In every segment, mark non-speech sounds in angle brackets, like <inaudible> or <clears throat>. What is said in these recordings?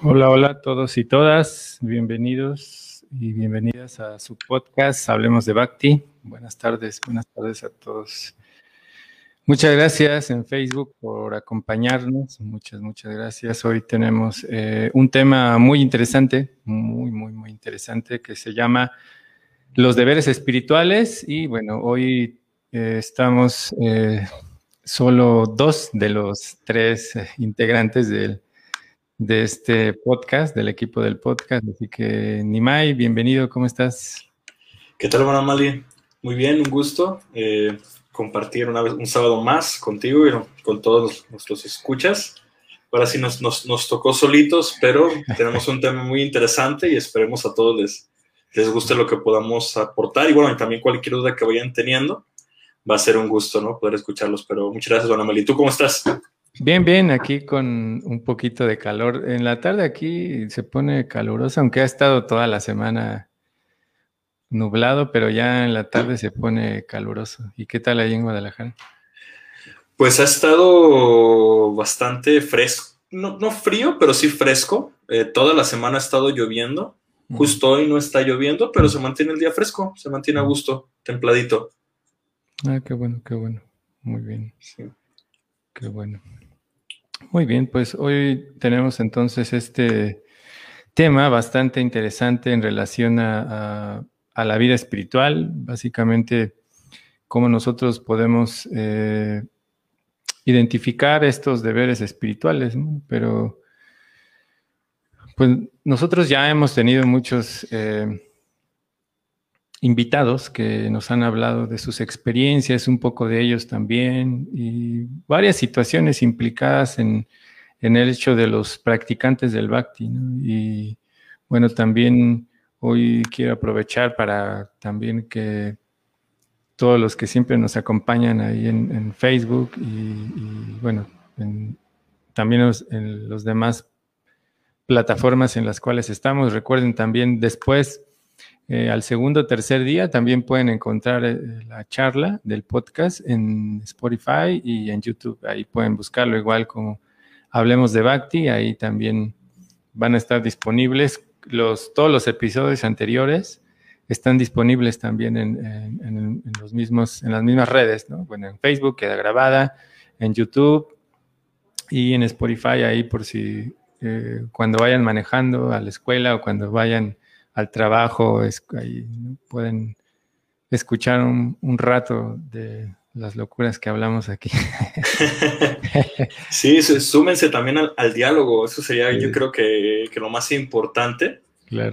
Hola, hola a todos y todas. Bienvenidos y bienvenidas a su podcast Hablemos de Bhakti. Buenas tardes, buenas tardes a todos. Muchas gracias en Facebook por acompañarnos. Muchas, muchas gracias. Hoy tenemos eh, un tema muy interesante, muy, muy, muy interesante, que se llama los deberes espirituales. Y bueno, hoy eh, estamos eh, solo dos de los tres integrantes del de este podcast, del equipo del podcast. Así que, Nimai, bienvenido, ¿cómo estás? ¿Qué tal, hermano Mali? Muy bien, un gusto eh, compartir una vez, un sábado más contigo y con todos nuestros escuchas. Ahora sí nos, nos, tocó solitos, pero <laughs> tenemos un tema muy interesante y esperemos a todos les, les guste lo que podamos aportar. Y bueno, también cualquier duda que vayan teniendo, va a ser un gusto, ¿no? Poder escucharlos. Pero muchas gracias, Don Mali. ¿Tú cómo estás? Bien, bien, aquí con un poquito de calor. En la tarde aquí se pone caluroso, aunque ha estado toda la semana nublado, pero ya en la tarde se pone caluroso. ¿Y qué tal ahí en Guadalajara? Pues ha estado bastante fresco, no, frío, pero sí fresco. Eh, toda la semana ha estado lloviendo. Justo hoy no está lloviendo, pero se mantiene el día fresco, se mantiene a gusto, templadito. Ah, qué bueno, qué bueno. Muy bien. Sí. Qué bueno. Muy bien, pues hoy tenemos entonces este tema bastante interesante en relación a, la vida espiritual, básicamente cómo nosotros podemos eh, identificar estos deberes espirituales, pero pues nosotros ya hemos tenido muchos eh, invitados que nos han hablado de sus experiencias, un poco de ellos también, y varias situaciones implicadas en, el hecho de los practicantes del bhakti. Y bueno, también hoy quiero aprovechar para también que todos los que siempre nos acompañan ahí en, Facebook y, bueno, también en los demás plataformas en las cuales estamos. Recuerden también después eh, al segundo o tercer día también pueden encontrar eh, la charla del podcast en Spotify y en YouTube. Ahí pueden buscarlo igual como Hablemos de Bhakti. Ahí también van a estar disponibles los, todos los episodios anteriores. Están disponibles también en, los mismos, en las mismas redes, ¿no? Bueno, en Facebook queda grabada, en YouTube y en Spotify ahí por si eh, cuando vayan manejando a la escuela o cuando vayan al trabajo, es, ahí pueden escuchar un, rato de las locuras que hablamos aquí. <laughs> sí, súmense también al, diálogo, eso sería yo creo que, lo más importante.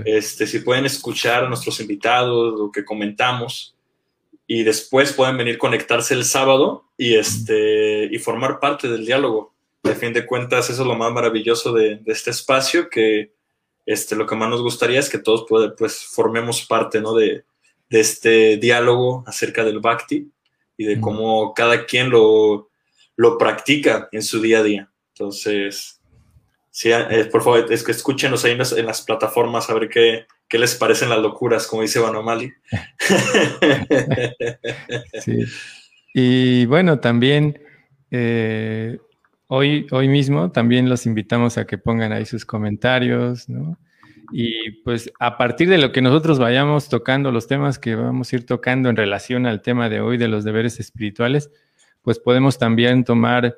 Este, si pueden escuchar a nuestros invitados, lo que comentamos, y después pueden venir conectarse el sábado y, este, y formar parte del diálogo. De fin de cuentas, eso es lo más maravilloso de, de este espacio, que este, lo que más nos gustaría es que todos pues, formemos parte ¿no? de, este diálogo acerca del bhakti y de cómo cada quien lo, lo practica en su día a día. Entonces, sí, eh, por favor, es que escúchenos ahí en las, plataformas a ver qué, qué, les parecen las locuras, como dice Banomali. <laughs> sí. Y bueno, también eh, Hoy, hoy mismo también los invitamos a que pongan ahí sus comentarios, ¿no? Y pues a partir de lo que nosotros vayamos tocando, los temas que vamos a ir tocando en relación al tema de hoy de los deberes espirituales, pues podemos también tomar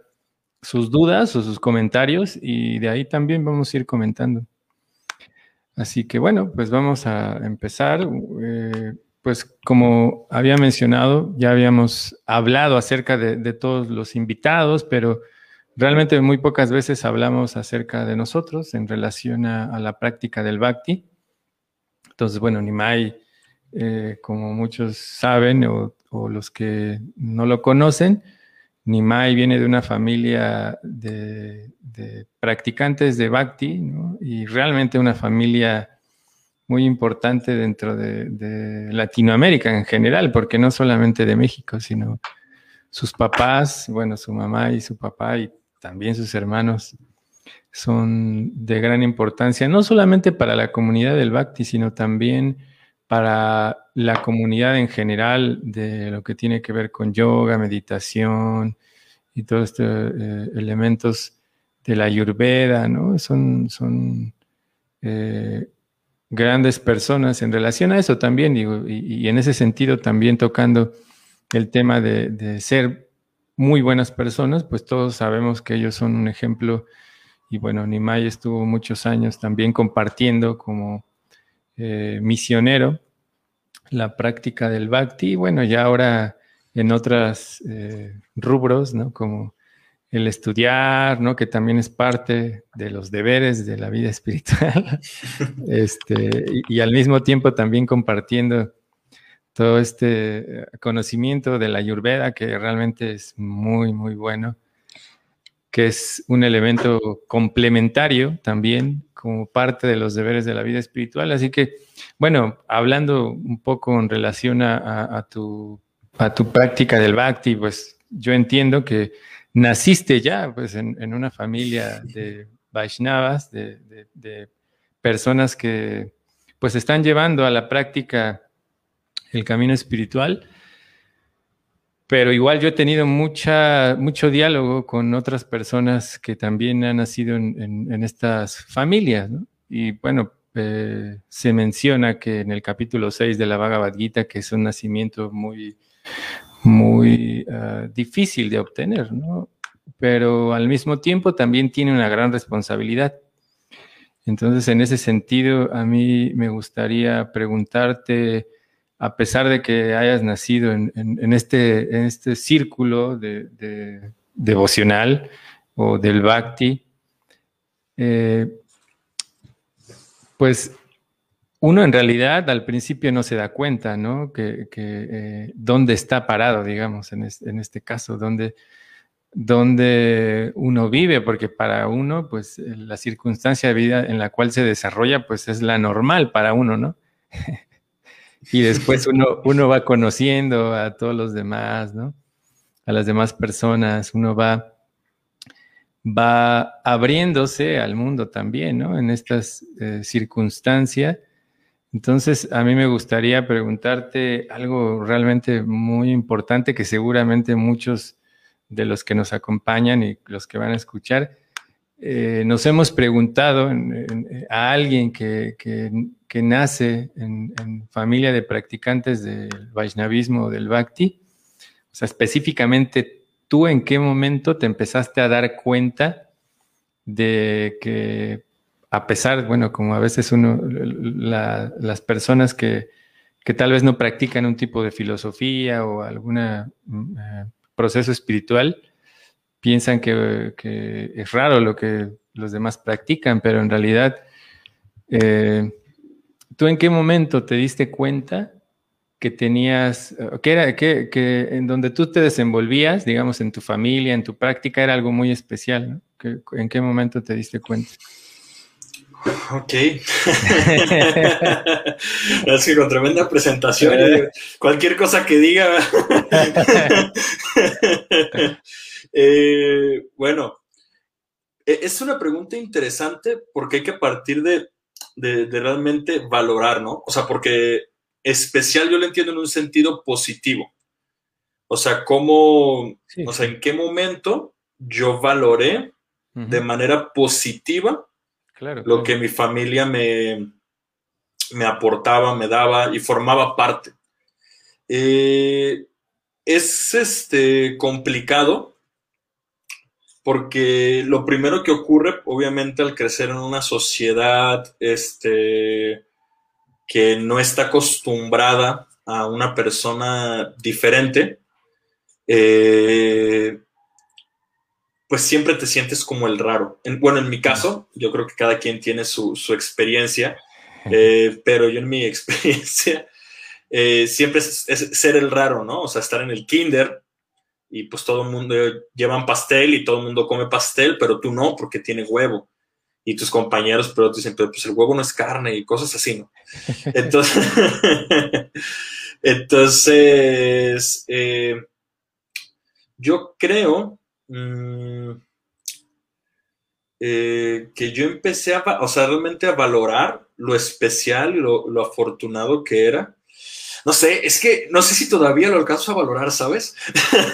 sus dudas o sus comentarios y de ahí también vamos a ir comentando. Así que bueno, pues vamos a empezar. Eh, pues como había mencionado, ya habíamos hablado acerca de todos los invitados, pero Realmente muy pocas veces hablamos acerca de nosotros en relación a, la práctica del bhakti. Entonces, bueno, Nimai, eh, como muchos saben o, los que no lo conocen, Nimai viene de una familia de, practicantes de bhakti y realmente una familia muy importante dentro de, de, Latinoamérica en general, porque no solamente de México, sino sus papás, bueno, su mamá y su papá y también sus hermanos son de gran importancia, no solamente para la comunidad del Bhakti, sino también para la comunidad en general de lo que tiene que ver con yoga, meditación y todos estos eh, elementos de la ayurveda, ¿no? Son, son eh, grandes personas en relación a eso también, digo, y, en ese sentido también tocando el tema de, ser muy buenas personas, pues todos sabemos que ellos son un ejemplo y bueno, Nimai estuvo muchos años también compartiendo como eh, misionero la práctica del bhakti, y bueno, ya ahora en otros eh, rubros, ¿no? Como el estudiar, ¿no? Que también es parte de los deberes de la vida <laughs> espiritual, <laughs> este, y, al mismo tiempo también compartiendo todo este conocimiento de la Ayurveda, que realmente es muy, muy bueno, que es un elemento complementario también como parte de los deberes de la vida espiritual. Así que, bueno, hablando un poco en relación a, tu, a tu práctica del bhakti, pues yo entiendo que naciste ya pues, en, una familia de Vaishnavas, de, personas que pues están llevando a la práctica el camino espiritual. Pero igual yo he tenido mucha, mucho diálogo con otras personas que también han nacido en, estas familias. Y bueno, eh, se menciona que en el capítulo 6 de la Bhagavad Gita, que es un nacimiento muy, muy ah, difícil de obtener. Pero al mismo tiempo también tiene una gran responsabilidad. Entonces, en ese sentido, a mí me gustaría preguntarte, a pesar de que hayas nacido en, este, en este círculo de, devocional o del bhakti, eh, pues uno en realidad al principio no se da cuenta, ¿no? Que, eh, dónde está parado, digamos, en, este caso, dónde, dónde, uno vive, porque para uno, pues la circunstancia de vida en la cual se desarrolla, pues es la normal para uno, ¿no? <laughs> y después uno, <laughs> uno va conociendo a todos los demás, ¿no? A las demás personas, uno va, va abriéndose al mundo también, ¿no? En estas eh, circunstancias entonces, a mí me gustaría preguntarte algo realmente muy importante que seguramente muchos de los que nos acompañan y los que van a escuchar, eh, nos hemos preguntado a alguien que, nace en, familia de practicantes del Vaishnavismo o del Bhakti, o sea, específicamente tú en qué momento te empezaste a dar cuenta de que a pesar, bueno, como a veces uno, las personas que, tal vez no practican un tipo de filosofía o algún mm, eh, proceso espiritual, piensan que, es raro lo que los demás practican, pero en realidad, eh, ¿tú en qué momento te diste cuenta que tenías, que era, que, que, en donde tú te desenvolvías, digamos, en tu familia, en tu práctica, era algo muy especial, ¿En qué momento te diste cuenta? Ok. <laughs> es que con tremenda presentación, eh. cualquier cosa que diga. <laughs> Eh, bueno, e, es una pregunta interesante porque hay que partir de, realmente valorar, ¿no? O sea, porque especial yo lo entiendo en un sentido positivo. O sea, cómo, o sea, en qué momento yo valoré de manera positiva lo que mi familia me, me aportaba, me daba y formaba parte. Eh, es este, complicado porque lo primero que ocurre, obviamente, al crecer en una sociedad este, que no está acostumbrada a una persona diferente, eh, pues siempre te sientes como el raro. bueno, en mi caso, yo creo que cada quien tiene su, experiencia, <laughs> eh, pero yo en mi <laughs> experiencia eh, siempre es, ser el raro, ¿no? O sea, estar en el kinder y pues todo el mundo llevan pastel y todo el mundo come pastel, pero tú no, porque tiene huevo. Y tus compañeros, pero te dicen, pero pues el huevo no es carne y cosas así, ¿no? <laughs> Entonces, <laughs> entonces eh, yo creo Mm, eh, que yo empecé a, o sea, realmente a valorar lo especial y lo, afortunado que era. No sé, es que no sé si todavía lo alcanzo a valorar, ¿sabes?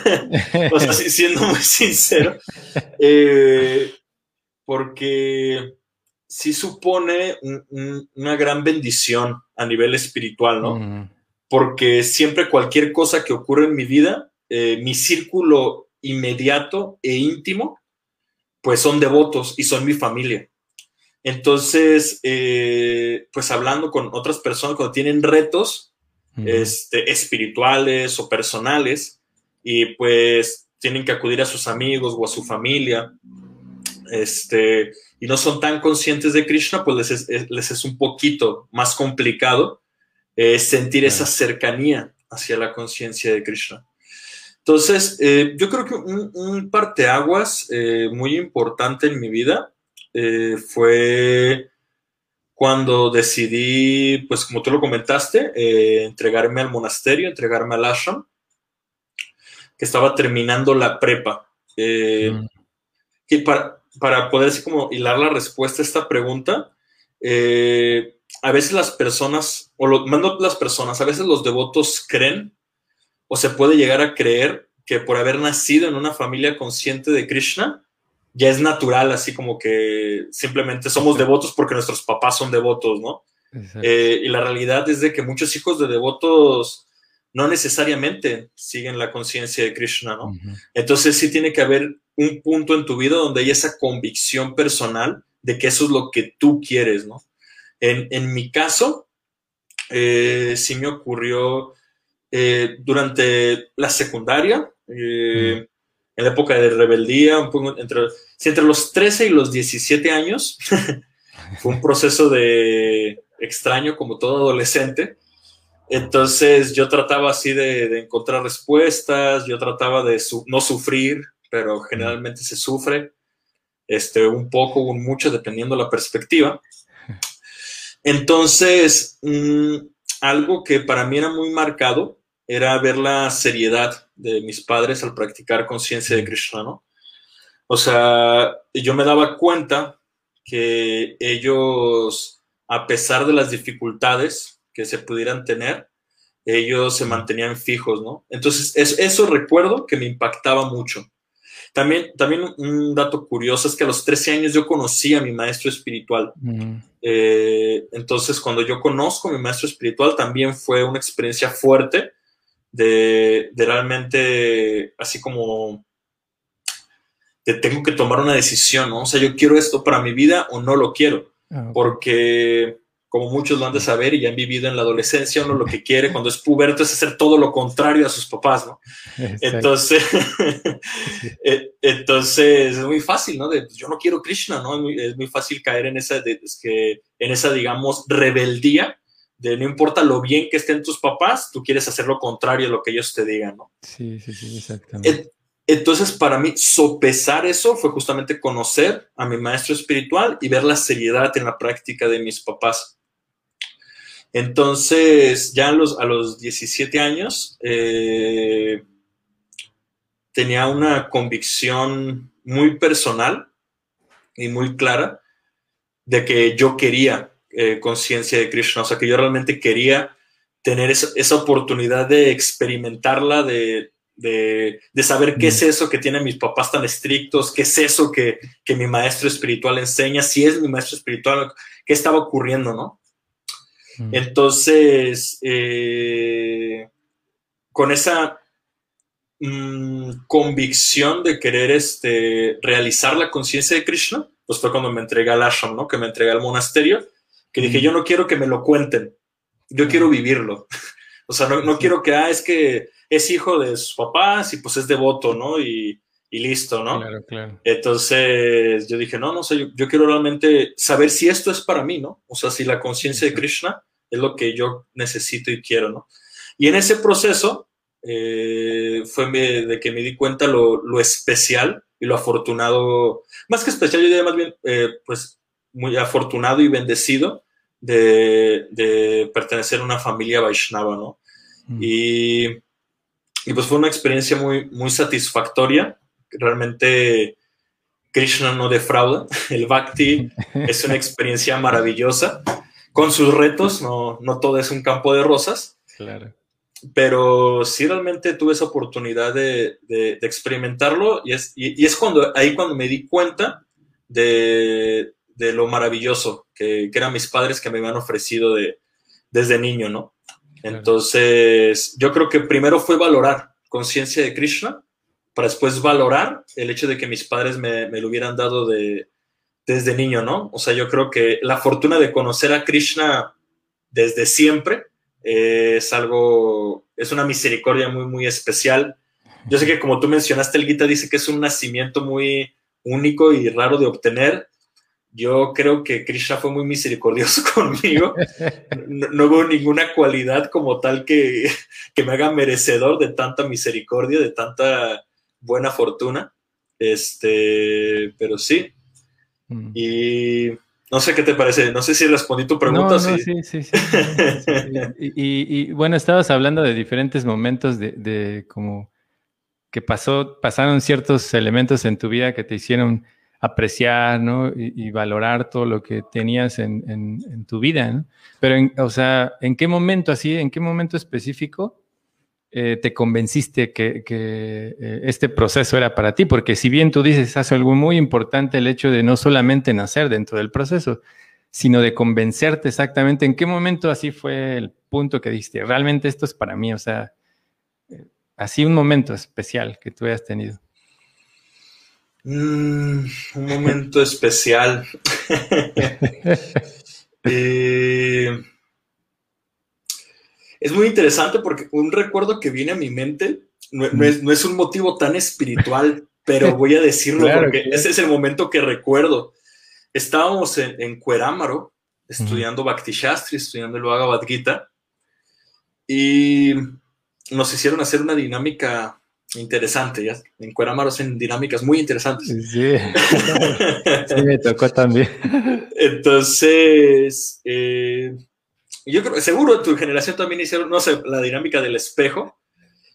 <laughs> o sea, siendo muy sincero. Eh, porque sí supone una gran bendición a nivel espiritual, ¿no? Porque siempre cualquier cosa que ocurre en mi vida, eh, mi círculo inmediato e íntimo, pues son devotos y son mi familia. Entonces, eh, pues hablando con otras personas cuando tienen retos este, espirituales o personales y pues tienen que acudir a sus amigos o a su familia, este, y no son tan conscientes de Krishna, pues les es, un poquito más complicado eh, sentir esa cercanía hacia la conciencia de Krishna. Entonces, eh, yo creo que un, un parteaguas eh, muy importante en mi vida eh, fue cuando decidí, pues como tú lo comentaste, entregarme al monasterio, entregarme al ashram, que estaba terminando la prepa. Mm. Y para, para poder así como hilar la respuesta a esta pregunta, a veces las personas, o lo, mando las personas, a veces los devotos creen o se puede llegar a creer que por haber nacido en una familia consciente de Krishna, ya es natural, así como que simplemente somos devotos porque nuestros papás son devotos, ¿no? Eh, y la realidad es de que muchos hijos de devotos no necesariamente siguen la conciencia de Krishna, ¿no? Entonces sí tiene que haber un punto en tu vida donde hay esa convicción personal de que eso es lo que tú quieres, ¿no? En, mi caso, eh, sí me ocurrió eh, durante la secundaria, eh, en la época de rebeldía, entre, entre los 13 y los 17 años, <laughs> fue un proceso de extraño como todo adolescente. Entonces yo trataba así de, encontrar respuestas, yo trataba de no sufrir, pero generalmente se sufre, este, un poco o un mucho, dependiendo la perspectiva. <laughs> Entonces, mm, algo que para mí era muy marcado era ver la seriedad de mis padres al practicar conciencia de Krishna, ¿no? O sea, yo me daba cuenta que ellos, a pesar de las dificultades que se pudieran tener, ellos se mantenían fijos, ¿no? Entonces, eso recuerdo que me impactaba mucho. También, también un dato curioso es que a los 13 años yo conocí a mi maestro espiritual. Eh, entonces, cuando yo conozco a mi maestro espiritual, también fue una experiencia fuerte de, realmente, así como, de tengo que tomar una decisión, ¿no? O sea, yo quiero esto para mi vida o no lo quiero, ah, porque como muchos lo han de saber y ya han vivido en la adolescencia, uno lo que quiere cuando es puberto es hacer todo lo contrario a sus papás, ¿no? <laughs> Entonces, <laughs> eh, entonces es muy fácil, ¿no? De, pues, yo no quiero Krishna, ¿no? Es muy, fácil caer en esa, que, en esa, digamos, rebeldía de no importa lo bien que estén tus papás, tú quieres hacer lo contrario a lo que ellos te digan, ¿no? Sí, sí, sí, exactamente. Entonces, para mí, sopesar eso fue justamente conocer a mi maestro espiritual y ver la seriedad en la práctica de mis papás. Entonces, ya a los, a los 17 años, eh, tenía una convicción muy personal y muy clara de que yo quería eh, conciencia de Krishna, o sea que yo realmente quería tener esa, oportunidad de experimentarla, de, saber qué es mm. eso que tienen mis papás tan estrictos, qué es eso que, mi maestro espiritual enseña, si es mi maestro espiritual, qué estaba ocurriendo, ¿no? Mm. Entonces, eh, con esa mm, convicción de querer este, realizar la conciencia de Krishna, pues fue cuando me entregué al ashram, ¿no? Que me entregué al monasterio que dije, yo no quiero que me lo cuenten, yo quiero vivirlo. <laughs> o sea, no, quiero que, ah, es que es hijo de sus papás y pues es devoto, ¿no? Y, listo, ¿no? Claro, claro. Entonces yo dije, no, no sé, yo, quiero realmente saber si esto es para mí, ¿no? O sea, si la conciencia de Krishna es lo que yo necesito y quiero, ¿no? Y en ese proceso eh, fue de que me di cuenta lo, especial y lo afortunado, más que especial, yo diría más bien, eh, pues muy afortunado y bendecido de, pertenecer a una familia Vaishnava, ¿no? Mm. Y, y, pues fue una experiencia muy, muy satisfactoria. Realmente Krishna no defrauda. <laughs> El Bhakti <laughs> es una experiencia maravillosa, con sus retos, no, no todo es un campo de rosas. Claro. Pero sí realmente tuve esa oportunidad de, de, experimentarlo y es, y, y es cuando, ahí cuando me di cuenta de, de lo maravilloso que, que, eran mis padres que me habían ofrecido de, desde niño, ¿no? Entonces, yo creo que primero fue valorar conciencia de Krishna para después valorar el hecho de que mis padres me, me, lo hubieran dado de, desde niño, ¿no? O sea, yo creo que la fortuna de conocer a Krishna desde siempre eh, es algo, es una misericordia muy, muy especial. Yo sé que como tú mencionaste, el Gita dice que es un nacimiento muy único y raro de obtener. Yo creo que Krishna fue muy misericordioso <laughs> conmigo. No, hubo ninguna cualidad como tal que, que, me haga merecedor de tanta misericordia, de tanta buena fortuna. Este, pero sí. Mm. Y no sé qué te parece, no sé si respondí tu pregunta. sí, sí, sí. y, bueno, estabas hablando de diferentes momentos de, como que pasó, pasaron ciertos elementos en tu vida que te hicieron apreciar, ¿no? Y, valorar todo lo que tenías en, tu vida, ¿no? Pero, o sea, ¿en qué momento así, en qué momento específico eh, te convenciste que, eh, este proceso era para ti, porque si bien tú dices, hace algo muy importante el hecho de no solamente nacer dentro del proceso, sino de convencerte exactamente en qué momento así fue el punto que dijiste, realmente esto es para mí, o sea, eh, así un momento especial que tú hayas tenido. Mm, un momento especial. <laughs> eh, es muy interesante porque un recuerdo que viene a mi mente no, es, un motivo tan espiritual, pero voy a decirlo porque ese es el momento que recuerdo. Estábamos en, en Cuerámaro estudiando Bhakti Shastri, estudiando el Bhagavad Gita, y nos hicieron hacer una dinámica interesante. ¿ya? En Cuerámaro hacen dinámicas muy interesantes. Sí, <laughs> sí me tocó también. Entonces, eh, yo creo, seguro tu generación también hicieron, no sé, la dinámica del espejo,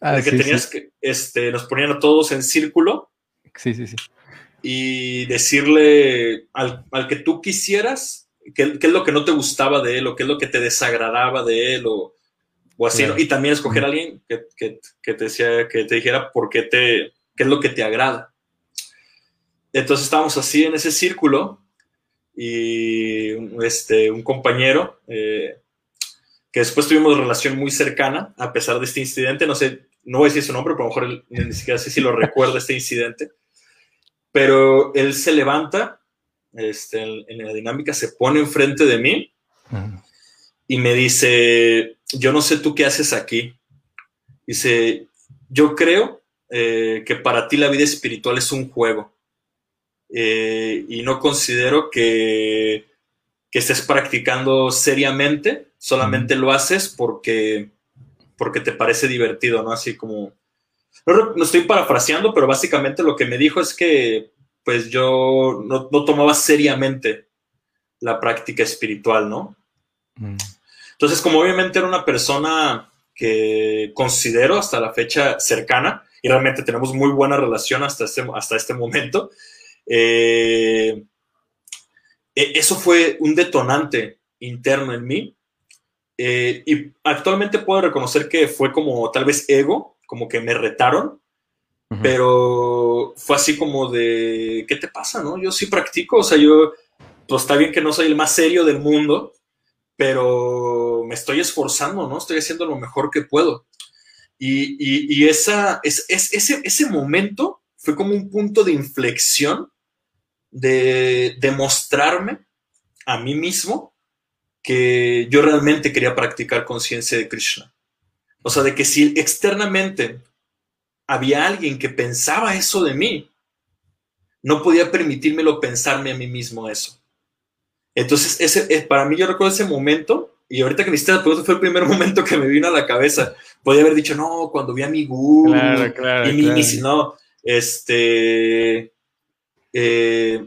ah, que tenías que, este, nos ponían a todos en círculo. Sí, sí, sí. Y decirle al, que tú quisieras qué, es lo que no te gustaba de él, o qué es lo que te desagradaba de él, o, así, Y también escoger a alguien que, te decía, que te dijera por qué te, qué es lo que te agrada. Entonces estábamos así en ese círculo y este, un compañero eh, que después tuvimos relación muy cercana a pesar de este incidente. No sé, no voy a decir su nombre, pero a lo mejor ni siquiera sé si lo recuerda este incidente. Pero él se levanta este, en, la dinámica, se pone enfrente de mí y me dice, yo no sé tú qué haces aquí. Dice, yo creo eh, que para ti la vida espiritual es un juego. Eh, y no considero que, que estés practicando seriamente solamente lo haces porque, porque te parece divertido, ¿no? Así como... No, estoy parafraseando, pero básicamente lo que me dijo es que pues yo no, tomaba seriamente la práctica espiritual, ¿no? Mm. Entonces, como obviamente era una persona que considero hasta la fecha cercana, y realmente tenemos muy buena relación hasta este, hasta este momento, eh, e, eso fue un detonante interno en mí eh, y actualmente puedo reconocer que fue como tal vez ego, como que me retaron, pero fue así como de, ¿qué te pasa? No? Yo sí practico, o sea, yo, pues está bien que no soy el más serio del mundo, pero me estoy esforzando, ¿no? Estoy haciendo lo mejor que puedo. Y, y, esa, es, ese, ese momento fue como un punto de inflexión de demostrarme a mí mismo que yo realmente quería practicar conciencia de Krishna. O sea, de que si externamente había alguien que pensaba eso de mí, no podía permitírmelo pensarme a mí mismo eso. Entonces, ese, eh, para mí yo recuerdo ese momento, y ahorita que me hiciste la pregunta fue el primer <laughs> momento que me vino a la cabeza. Podía haber dicho, no, cuando vi a mi guru, claro, claro, y mi, si no, este, eh,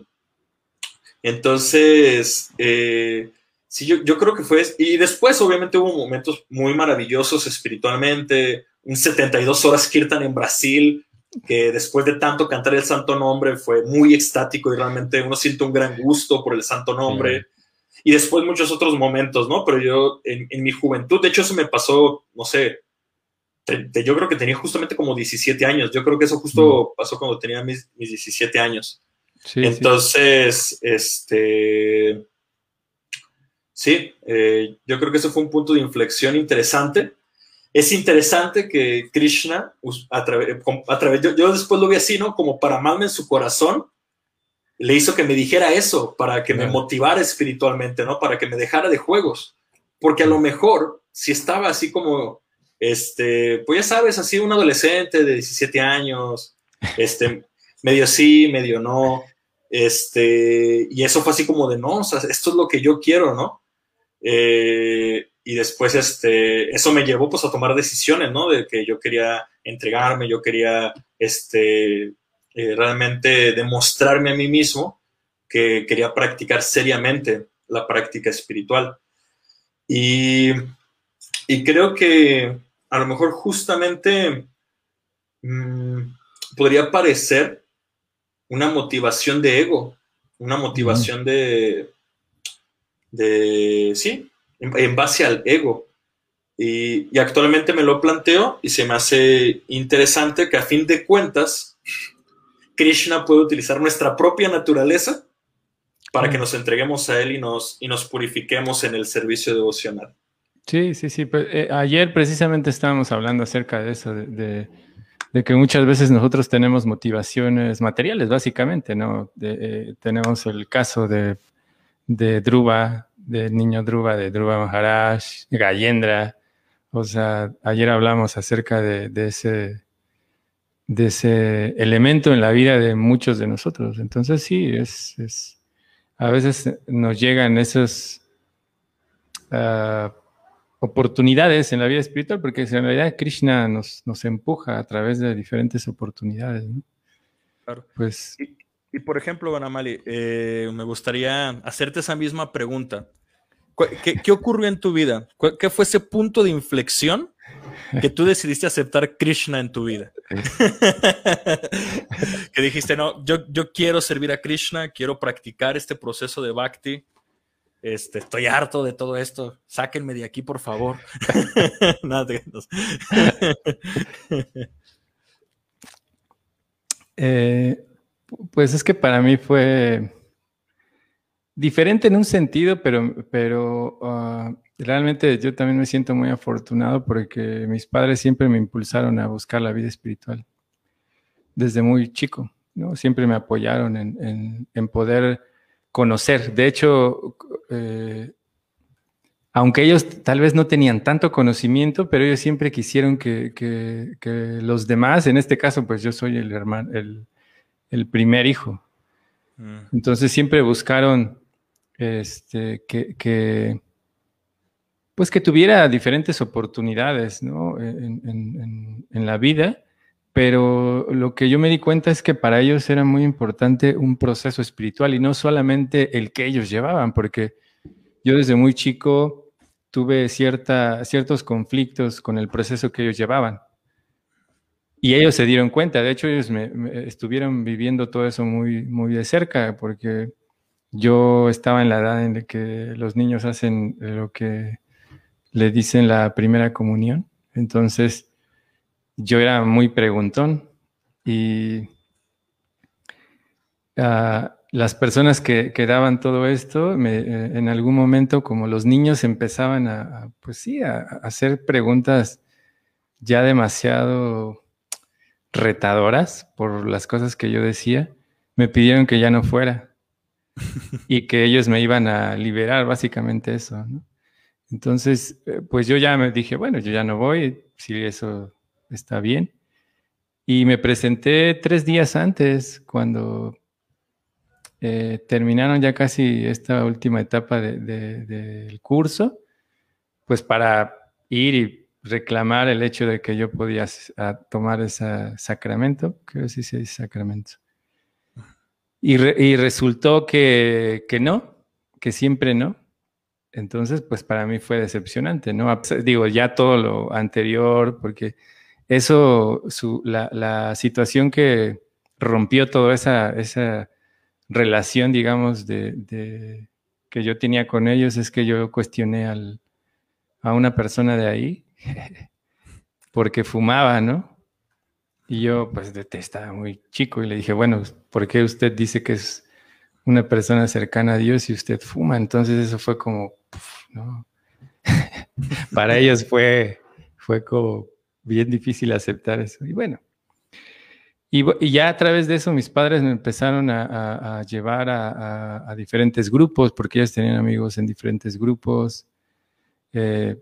entonces, eh, Sí, yo, yo creo que fue. Y después, obviamente, hubo momentos muy maravillosos espiritualmente. Un 72 horas Kirtan en Brasil, que después de tanto cantar el santo nombre fue muy extático y realmente uno siente un gran gusto por el santo nombre. Y después muchos otros momentos, ¿no? Pero yo en, en, mi juventud, de hecho eso me pasó, no sé, yo creo que tenía justamente como 17 años. Yo creo que eso justo pasó cuando tenía mis, mis 17 años. Entonces, este, sí, eh, yo creo que eso fue un punto de inflexión interesante. Es interesante que Krishna, a, través, yo, después lo vi así, ¿no? Como para amarme en su corazón, le hizo que me dijera eso, para que me motivara espiritualmente, ¿no? Para que me dejara de juegos. Porque a lo mejor, si estaba así como, este, pues ya sabes, así un adolescente de 17 años, <laughs> este, medio sí, medio no, este, y eso fue así como de, no, o sea, esto es lo que yo quiero, ¿no? Eh, y después, este, eso me llevó pues a tomar decisiones, ¿no? De que yo quería entregarme, yo quería, este, eh, realmente demostrarme a mí mismo que quería practicar seriamente la práctica espiritual. Y, y creo que a lo mejor justamente mmm, podría parecer una motivación de ego, una motivación de, de, sí, en, base al ego. Y, actualmente me lo planteo y se me hace interesante que a fin de cuentas, Krishna puede utilizar nuestra propia naturaleza para que nos entreguemos a Él y nos, y nos purifiquemos en el servicio devocional. Sí, sí, sí. Pues, eh, ayer precisamente estábamos hablando acerca de eso, de de que muchas veces nosotros tenemos motivaciones materiales, básicamente, ¿no? Eh, tenemos el caso de, de Druva, del niño Druva, de Druva Maharaj, Gayendra. O sea, ayer hablamos acerca de, ese, de ese elemento en la vida de muchos de nosotros. Entonces, sí, es, a veces nos llegan esos uh, oportunidades en la vida espiritual, porque en realidad Krishna nos, nos empuja a través de diferentes oportunidades. ¿no? Claro. Pues, y, por ejemplo, Banamali, eh, me gustaría hacerte esa misma pregunta. ¿Qué, ¿Qué, ocurrió en tu vida? ¿Qué fue ese punto de inflexión que tú decidiste aceptar Krishna en tu vida? <laughs> que dijiste, no, yo, yo quiero servir a Krishna, quiero practicar este proceso de bhakti, este, estoy harto de todo esto. Sáquenme de aquí, por favor. <laughs> <laughs> Eh, pues es que para mí fue diferente en un sentido, pero, pero ah, realmente yo también me siento muy afortunado porque mis padres siempre me impulsaron a buscar la vida espiritual desde muy chico. ¿no? Siempre me apoyaron en, en poder conocer. De hecho, eh, aunque ellos tal vez no tenían tanto conocimiento, pero ellos siempre quisieron que, los demás, en este caso, pues yo soy el hermano, el, primer hijo. Mm. Entonces siempre buscaron este, que, pues que tuviera diferentes oportunidades en, en la vida pero lo que yo me di cuenta es que para ellos era muy importante un proceso espiritual y no solamente el que ellos llevaban, porque yo desde muy chico tuve cierta, ciertos conflictos con el proceso que ellos llevaban. Y ellos se dieron cuenta, de hecho ellos me, estuvieron viviendo todo eso muy, muy de cerca, porque yo estaba en la edad en la que los niños hacen lo que le dicen la primera comunión. Entonces, yo era muy preguntón y ah, las personas que, daban todo esto, eh, en algún momento, como los niños empezaban a, pues sí, a, hacer preguntas ya demasiado retadoras por las cosas que yo decía, me pidieron que ya no fuera y que ellos me iban a liberar, básicamente eso. Entonces, eh, pues yo ya me dije, bueno, yo ya no voy, si eso está bien. Y me presenté tres días antes, cuando eh, terminaron ya casi esta última etapa del curso, pues para ir y reclamar el hecho de que yo podía tomar ese sacramento, creo que sí se dice sacramento. Y, resultó que, no, que siempre no. Entonces, pues para mí fue decepcionante, ¿no? Digo, ya todo lo anterior, porque eso, la, situación que rompió toda esa, esa relación, digamos, de, que yo tenía con ellos es que yo cuestioné al, a una persona de ahí <laughs> porque fumaba, ¿no? Y yo pues estaba muy chico y le dije, bueno, ¿por qué usted dice que es una persona cercana a Dios y usted fuma? Entonces eso fue como, ¿no? <laughs> Para ellos fue, fue como bien difícil aceptar eso. Y bueno, y, ya a través de eso mis padres me empezaron a, llevar a, diferentes grupos, porque ellos tenían amigos en diferentes grupos. Eh,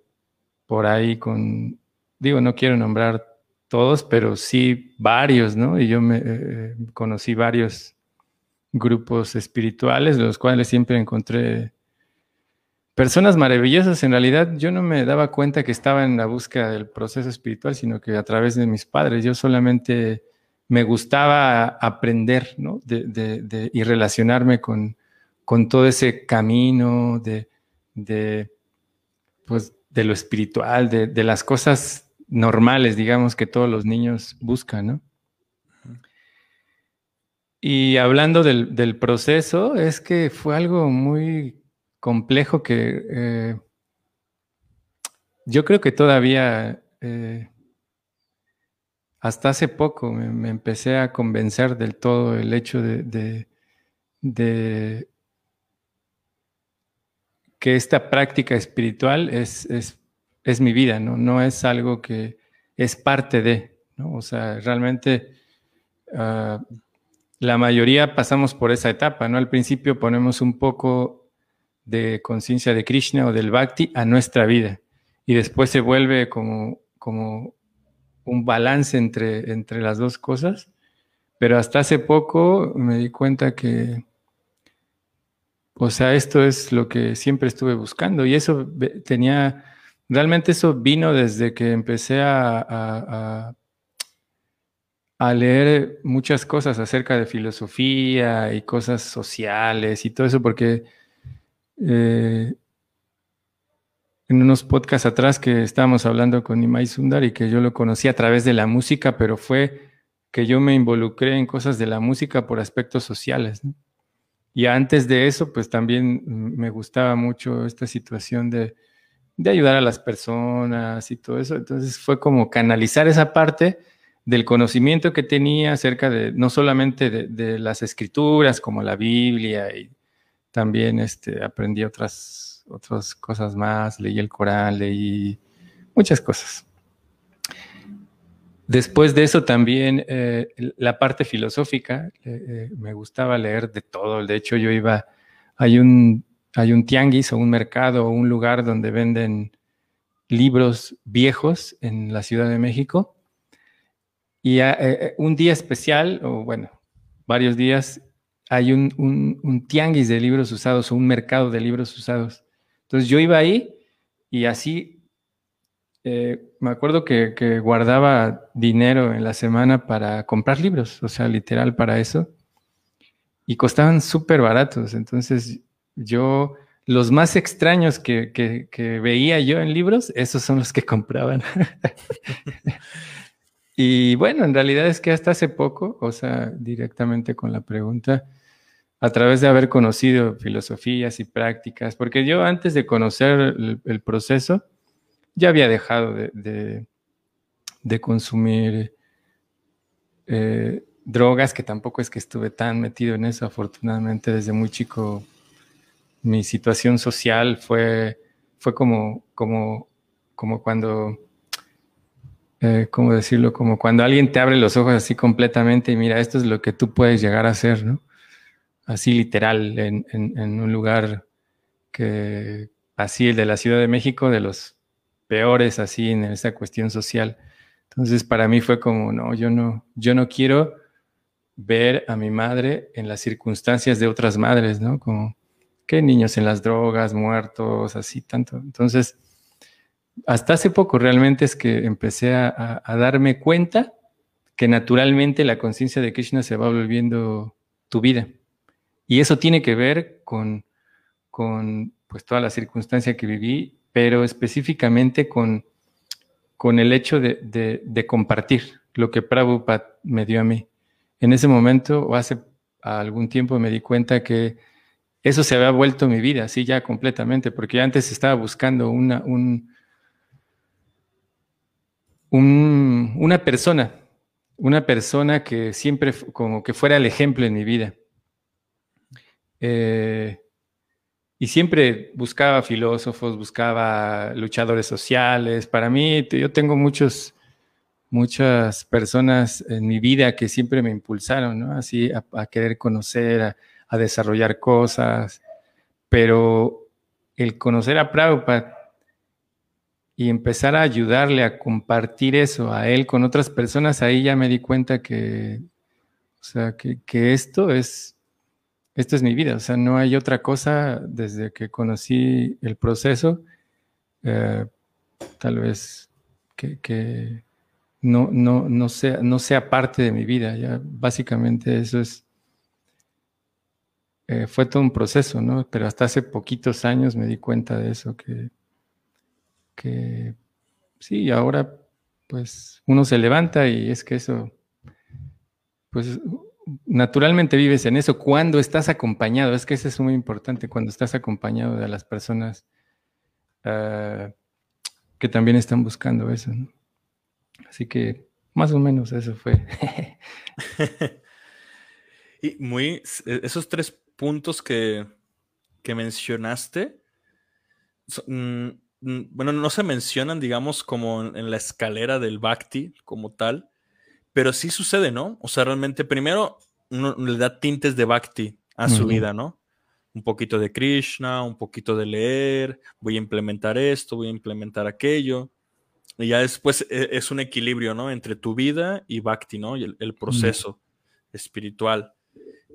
por ahí con, digo, no quiero nombrar todos, pero sí varios, ¿no? Y yo me eh, conocí varios grupos espirituales, de los cuales siempre encontré personas maravillosas. En realidad yo no me daba cuenta que estaba en la búsqueda del proceso espiritual, sino que a través de mis padres yo solamente me gustaba aprender, ¿no? De, y relacionarme con, con, todo ese camino de, de, pues, de lo espiritual, de, las cosas normales, digamos, que todos los niños buscan, ¿no? Y hablando del, proceso, es que fue algo muy complejo que eh, yo creo que todavía, eh, hasta hace poco, me, empecé a convencer del todo el hecho de, que esta práctica espiritual es, es, mi vida, ¿no? No es algo que es parte de, ¿no? O sea, realmente ah, la mayoría pasamos por esa etapa, ¿no? Al principio ponemos un poco de conciencia de Krishna o del Bhakti a nuestra vida y después se vuelve como, como un balance entre, entre las dos cosas, pero hasta hace poco me di cuenta que, o sea, esto es lo que siempre estuve buscando y eso tenía, realmente eso vino desde que empecé a, leer muchas cosas acerca de filosofía y cosas sociales y todo eso, porque eh, en unos podcasts atrás que estábamos hablando con Imai Sundar y que yo lo conocí a través de la música, pero fue que yo me involucré en cosas de la música por aspectos sociales. Y antes de eso, pues también me gustaba mucho esta situación de, ayudar a las personas y todo eso. Entonces fue como canalizar esa parte del conocimiento que tenía acerca de, no solamente de, las escrituras como la Biblia, y también este, aprendí otras, otras cosas más, leí el Corán, leí muchas cosas. Después de eso también eh, la parte filosófica, eh, eh, me gustaba leer de todo. De hecho, yo iba, hay un, hay un tianguis o un mercado o un lugar donde venden libros viejos en la Ciudad de México. Y un día especial, o bueno, varios días, hay un, tianguis de libros usados o un mercado de libros usados. Entonces yo iba ahí y así eh, me acuerdo que, guardaba dinero en la semana para comprar libros, o sea, literal para eso. Y costaban súper baratos. Entonces, yo, los más extraños que, veía yo en libros, esos son los que compraban. <laughs> y bueno, en realidad es que hasta hace poco, o sea, directamente con la pregunta, a través de haber conocido filosofías y prácticas, porque yo antes de conocer el proceso, ya había dejado de, consumir eh, drogas, que tampoco es que estuve tan metido en eso, afortunadamente desde muy chico mi situación social fue, fue como, como, como cuando, eh, ¿cómo decirlo? Como cuando alguien te abre los ojos así completamente y mira, esto es lo que tú puedes llegar a hacer, ¿no? Así literal, en, en un lugar que, así el de la Ciudad de México, de los peores así en esa cuestión social. Entonces para mí fue como, no, yo no, yo no quiero ver a mi madre en las circunstancias de otras madres, ¿no? Como que niños en las drogas, muertos, así tanto. Entonces, hasta hace poco realmente es que empecé a, darme cuenta que naturalmente la conciencia de Krishna se va volviendo tu vida. Y eso tiene que ver con, con pues toda la circunstancia que viví pero específicamente con, con el hecho de, compartir lo que Prabhupada me dio a mí. En ese momento, o hace algún tiempo, me di cuenta que eso se había vuelto mi vida, así ya completamente, porque antes estaba buscando una, un, una persona una persona que siempre como que fuera el ejemplo en mi vida. Eh, y siempre buscaba filósofos, buscaba luchadores sociales. Para mí, yo tengo muchos, muchas personas en mi vida que siempre me impulsaron, ¿no? Así a, querer conocer, a, desarrollar cosas. Pero el conocer a Prabhupada y empezar a ayudarle a compartir eso a él con otras personas, ahí ya me di cuenta que, o sea, que, que esto es esto es mi vida, o sea, no hay otra cosa desde que conocí el proceso, eh, tal vez que, no, no, no, sea, no sea parte de mi vida, ya básicamente eso es, eh, fue todo un proceso, ¿no? Pero hasta hace poquitos años me di cuenta de eso, que, que sí, ahora pues uno se levanta y es que eso, pues naturalmente vives en eso cuando estás acompañado. Es que eso es muy importante, cuando estás acompañado de las personas ah, que también están buscando eso. Así que más o menos eso fue. <laughs> y muy, esos tres puntos que, que mencionaste, mm, mm, bueno, no se mencionan, digamos, como en la escalera del Bhakti como tal, pero sí sucede, ¿no? O sea, realmente primero uno le da tintes de Bhakti a su vida, ¿no? Un poquito de Krishna, un poquito de leer, voy a implementar esto, voy a implementar aquello. Y ya después e, es un equilibrio, ¿no? Entre tu vida y Bhakti, ¿no? Y el, proceso espiritual.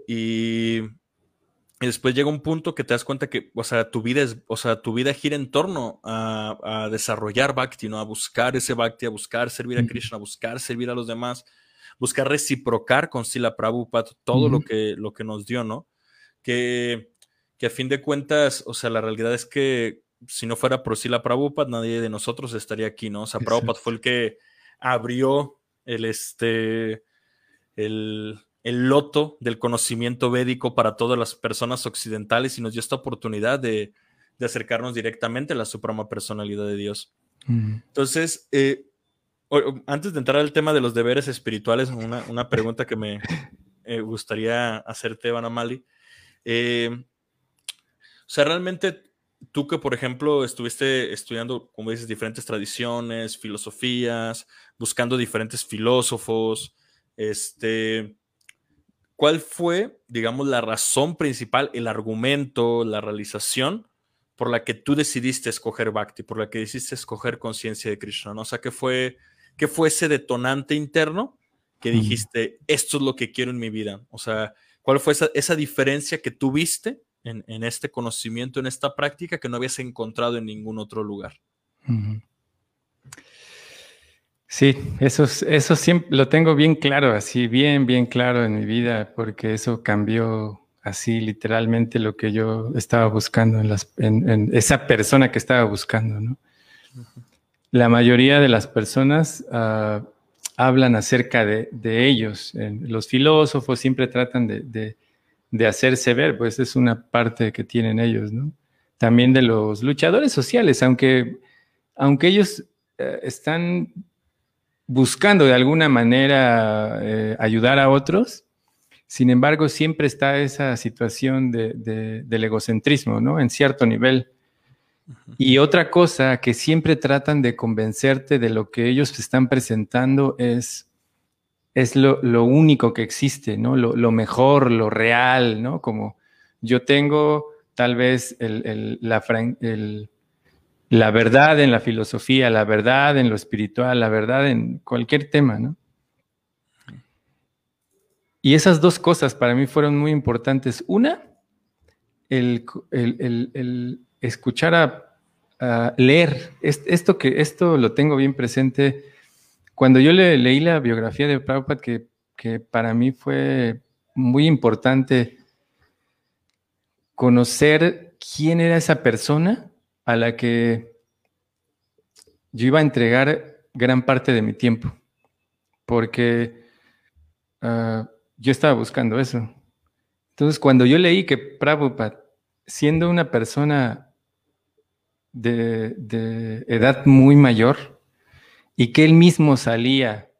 Y, después llega un punto que te das cuenta que, o sea, tu vida es, o sea, tu vida gira en torno a, a desarrollar Bhakti, ¿no? A buscar ese Bhakti, a buscar servir a Krishna, a buscar servir a los demás buscar reciprocar con Sila Prabhupada todo lo, que, lo que nos dio, ¿no? Que, que a fin de cuentas, o sea, la realidad es que si no fuera por Sila Prabhupada, nadie de nosotros estaría aquí, ¿no? O sea, Prabhupada fue el que abrió el, este, el, el loto del conocimiento védico para todas las personas occidentales y nos dio esta oportunidad de, de acercarnos directamente a la suprema personalidad de Dios. Entonces, eh, antes de entrar al tema de los deberes espirituales, una, pregunta que me eh, gustaría hacerte, Van Amali. Eh, o sea, realmente tú que, por ejemplo, estuviste estudiando, como dices, diferentes tradiciones, filosofías, buscando diferentes filósofos, este, ¿cuál fue, digamos, la razón principal, el argumento, la realización por la que tú decidiste escoger Bhakti, por la que decidiste escoger conciencia de Krishna? ¿no? O sea, ¿qué fue ¿Qué fue ese detonante interno que dijiste, esto es lo que quiero en mi vida? O sea, ¿cuál fue esa, diferencia que tuviste en, en, este conocimiento, en esta práctica que no habías encontrado en ningún otro lugar? Sí, eso, eso siempre lo tengo bien claro, así, bien, bien claro en mi vida, porque eso cambió así literalmente lo que yo estaba buscando en, las, en, esa persona que estaba buscando, ¿no? la mayoría de las personas ah, hablan acerca de, ellos. los filósofos siempre tratan de, hacerse ver, pues es una parte que tienen ellos, ¿no? También de los luchadores sociales, aunque, aunque ellos eh, están buscando de alguna manera eh, ayudar a otros, sin embargo, siempre está esa situación del egocentrismo, ¿no? En cierto nivel. Y otra cosa que siempre tratan de convencerte de lo que ellos están presentando es, es lo, único que existe, ¿no? Lo, mejor, lo real, ¿no? Como yo tengo tal vez la, la verdad en la filosofía, la verdad en lo espiritual, la verdad en cualquier tema, ¿no? Y esas dos cosas para mí fueron muy importantes. Una, el, escuchar a, leer. Esto, que, esto lo tengo bien presente. Cuando yo le, leí la biografía de Prabhupada, que, que para mí fue muy importante conocer quién era esa persona a la que yo iba a entregar gran parte de mi tiempo, porque ah, yo estaba buscando eso. Entonces, cuando yo leí que Prabhupada, siendo una persona de, edad muy mayor y que él mismo salía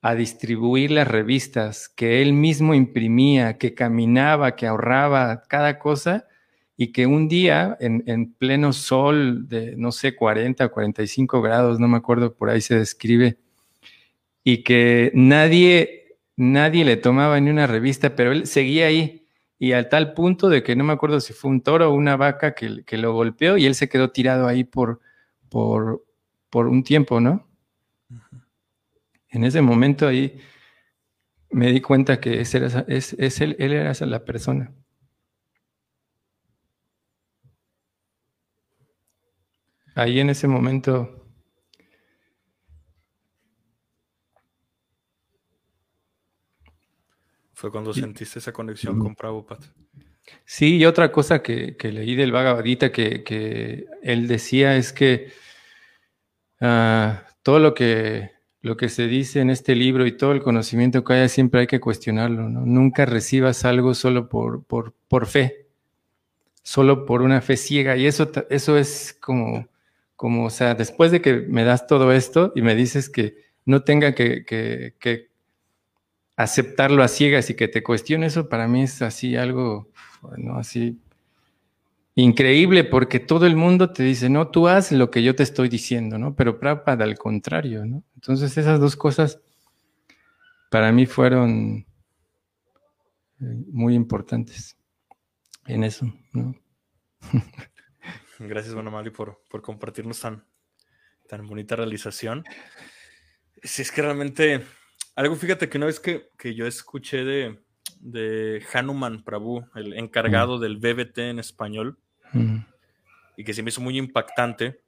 a distribuir las revistas que él mismo imprimía, que caminaba, que ahorraba cada cosa y que un día en, pleno sol de, no sé, 40 o 45 grados, no me acuerdo, por ahí se describe, y que nadie, nadie le tomaba ni una revista, pero él seguía ahí y al tal punto de que no me acuerdo si fue un toro o una vaca que, que lo golpeó y él se quedó tirado ahí por, por, por un tiempo, ¿no? En ese momento ahí me di cuenta que ese era, es, él, él era la persona. Ahí en ese momento fue cuando sentiste esa conexión con Prabhupada. Sí, y otra cosa que, leí del Bhagavad Gita que, que él decía es que ah, todo lo que lo que se dice en este libro y todo el conocimiento que haya, siempre hay que cuestionarlo. ¿no? Nunca recibas algo solo por, por, por, fe, solo por una fe ciega. Y eso, eso es como, como, o sea, después de que me das todo esto y me dices que no tenga que, que, aceptarlo a ciegas y que te cuestione eso, para mí es así algo, bueno, así increíble porque todo el mundo te dice, no, tú haz lo que yo te estoy diciendo, ¿no? Pero Prabhupada al contrario, ¿no? Entonces esas dos cosas para mí fueron eh, muy importantes en eso, ¿no? <laughs> Gracias, Bonamali, por, por compartirnos tan, tan bonita realización. Si es que realmente, algo, fíjate que una vez que, que yo escuché de, de Hanuman Prabhu, el encargado del BBT en español, y que se me hizo muy impactante,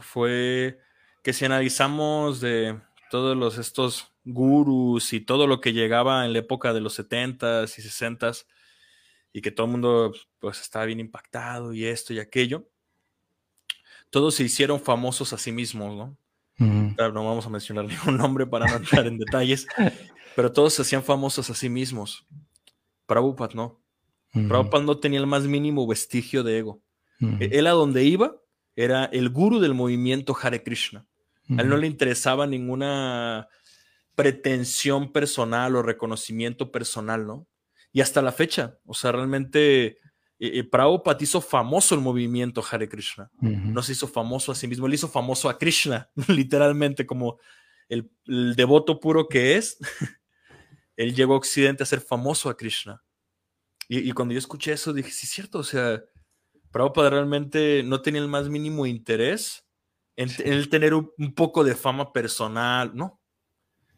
fue que si analizamos de todos los, estos gurus y todo lo que llegaba en la época de los 70s y 60s, y que todo el mundo pues estaba bien impactado y esto y aquello, todos se hicieron famosos a sí mismos, ¿no? no vamos a mencionar <laughs> ningún nombre para no entrar en detalles, pero todos se hacían famosos a sí mismos. Prabhupada no. Prabhupada no tenía el más mínimo vestigio de ego. E-, él a donde iba era el guru del movimiento Hare Krishna. A él no le interesaba ninguna pretensión personal o reconocimiento personal, ¿no? Y hasta la fecha, o sea, realmente eh, Prabhupada hizo famoso el movimiento Hare Krishna. No se hizo famoso a sí mismo, él hizo famoso a Krishna, <laughs> literalmente como el, devoto puro que es. <laughs> él llegó a Occidente a ser famoso a Krishna. Y, cuando yo escuché eso, dije, sí, es cierto, o sea, Prabhupada realmente no tenía el más mínimo interés en, el tener un, poco de fama personal, no.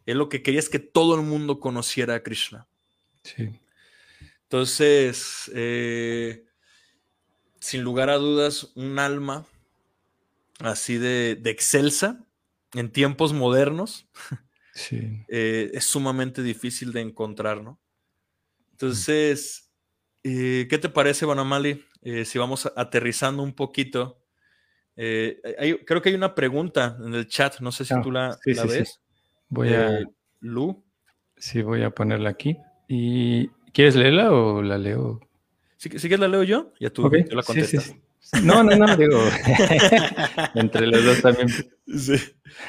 Él lo que quería es que todo el mundo conociera a Krishna. Sí. Entonces, eh, sin lugar a dudas, un alma así de, excelsa en tiempos modernos <laughs> eh, es sumamente difícil de encontrar, ¿no? Entonces, eh, ¿qué te parece, Banamali? Si vamos aterrizando un poquito, creo que hay una pregunta en el chat, no sé si ah, tú la, ves. Voy a... Lu. Sí, voy a ponerla aquí. ¿Y quieres leerla o la leo? Si, si quieres la leo yo, ya tú, la contestas. No, no, no, digo, <laughs> entre los dos también.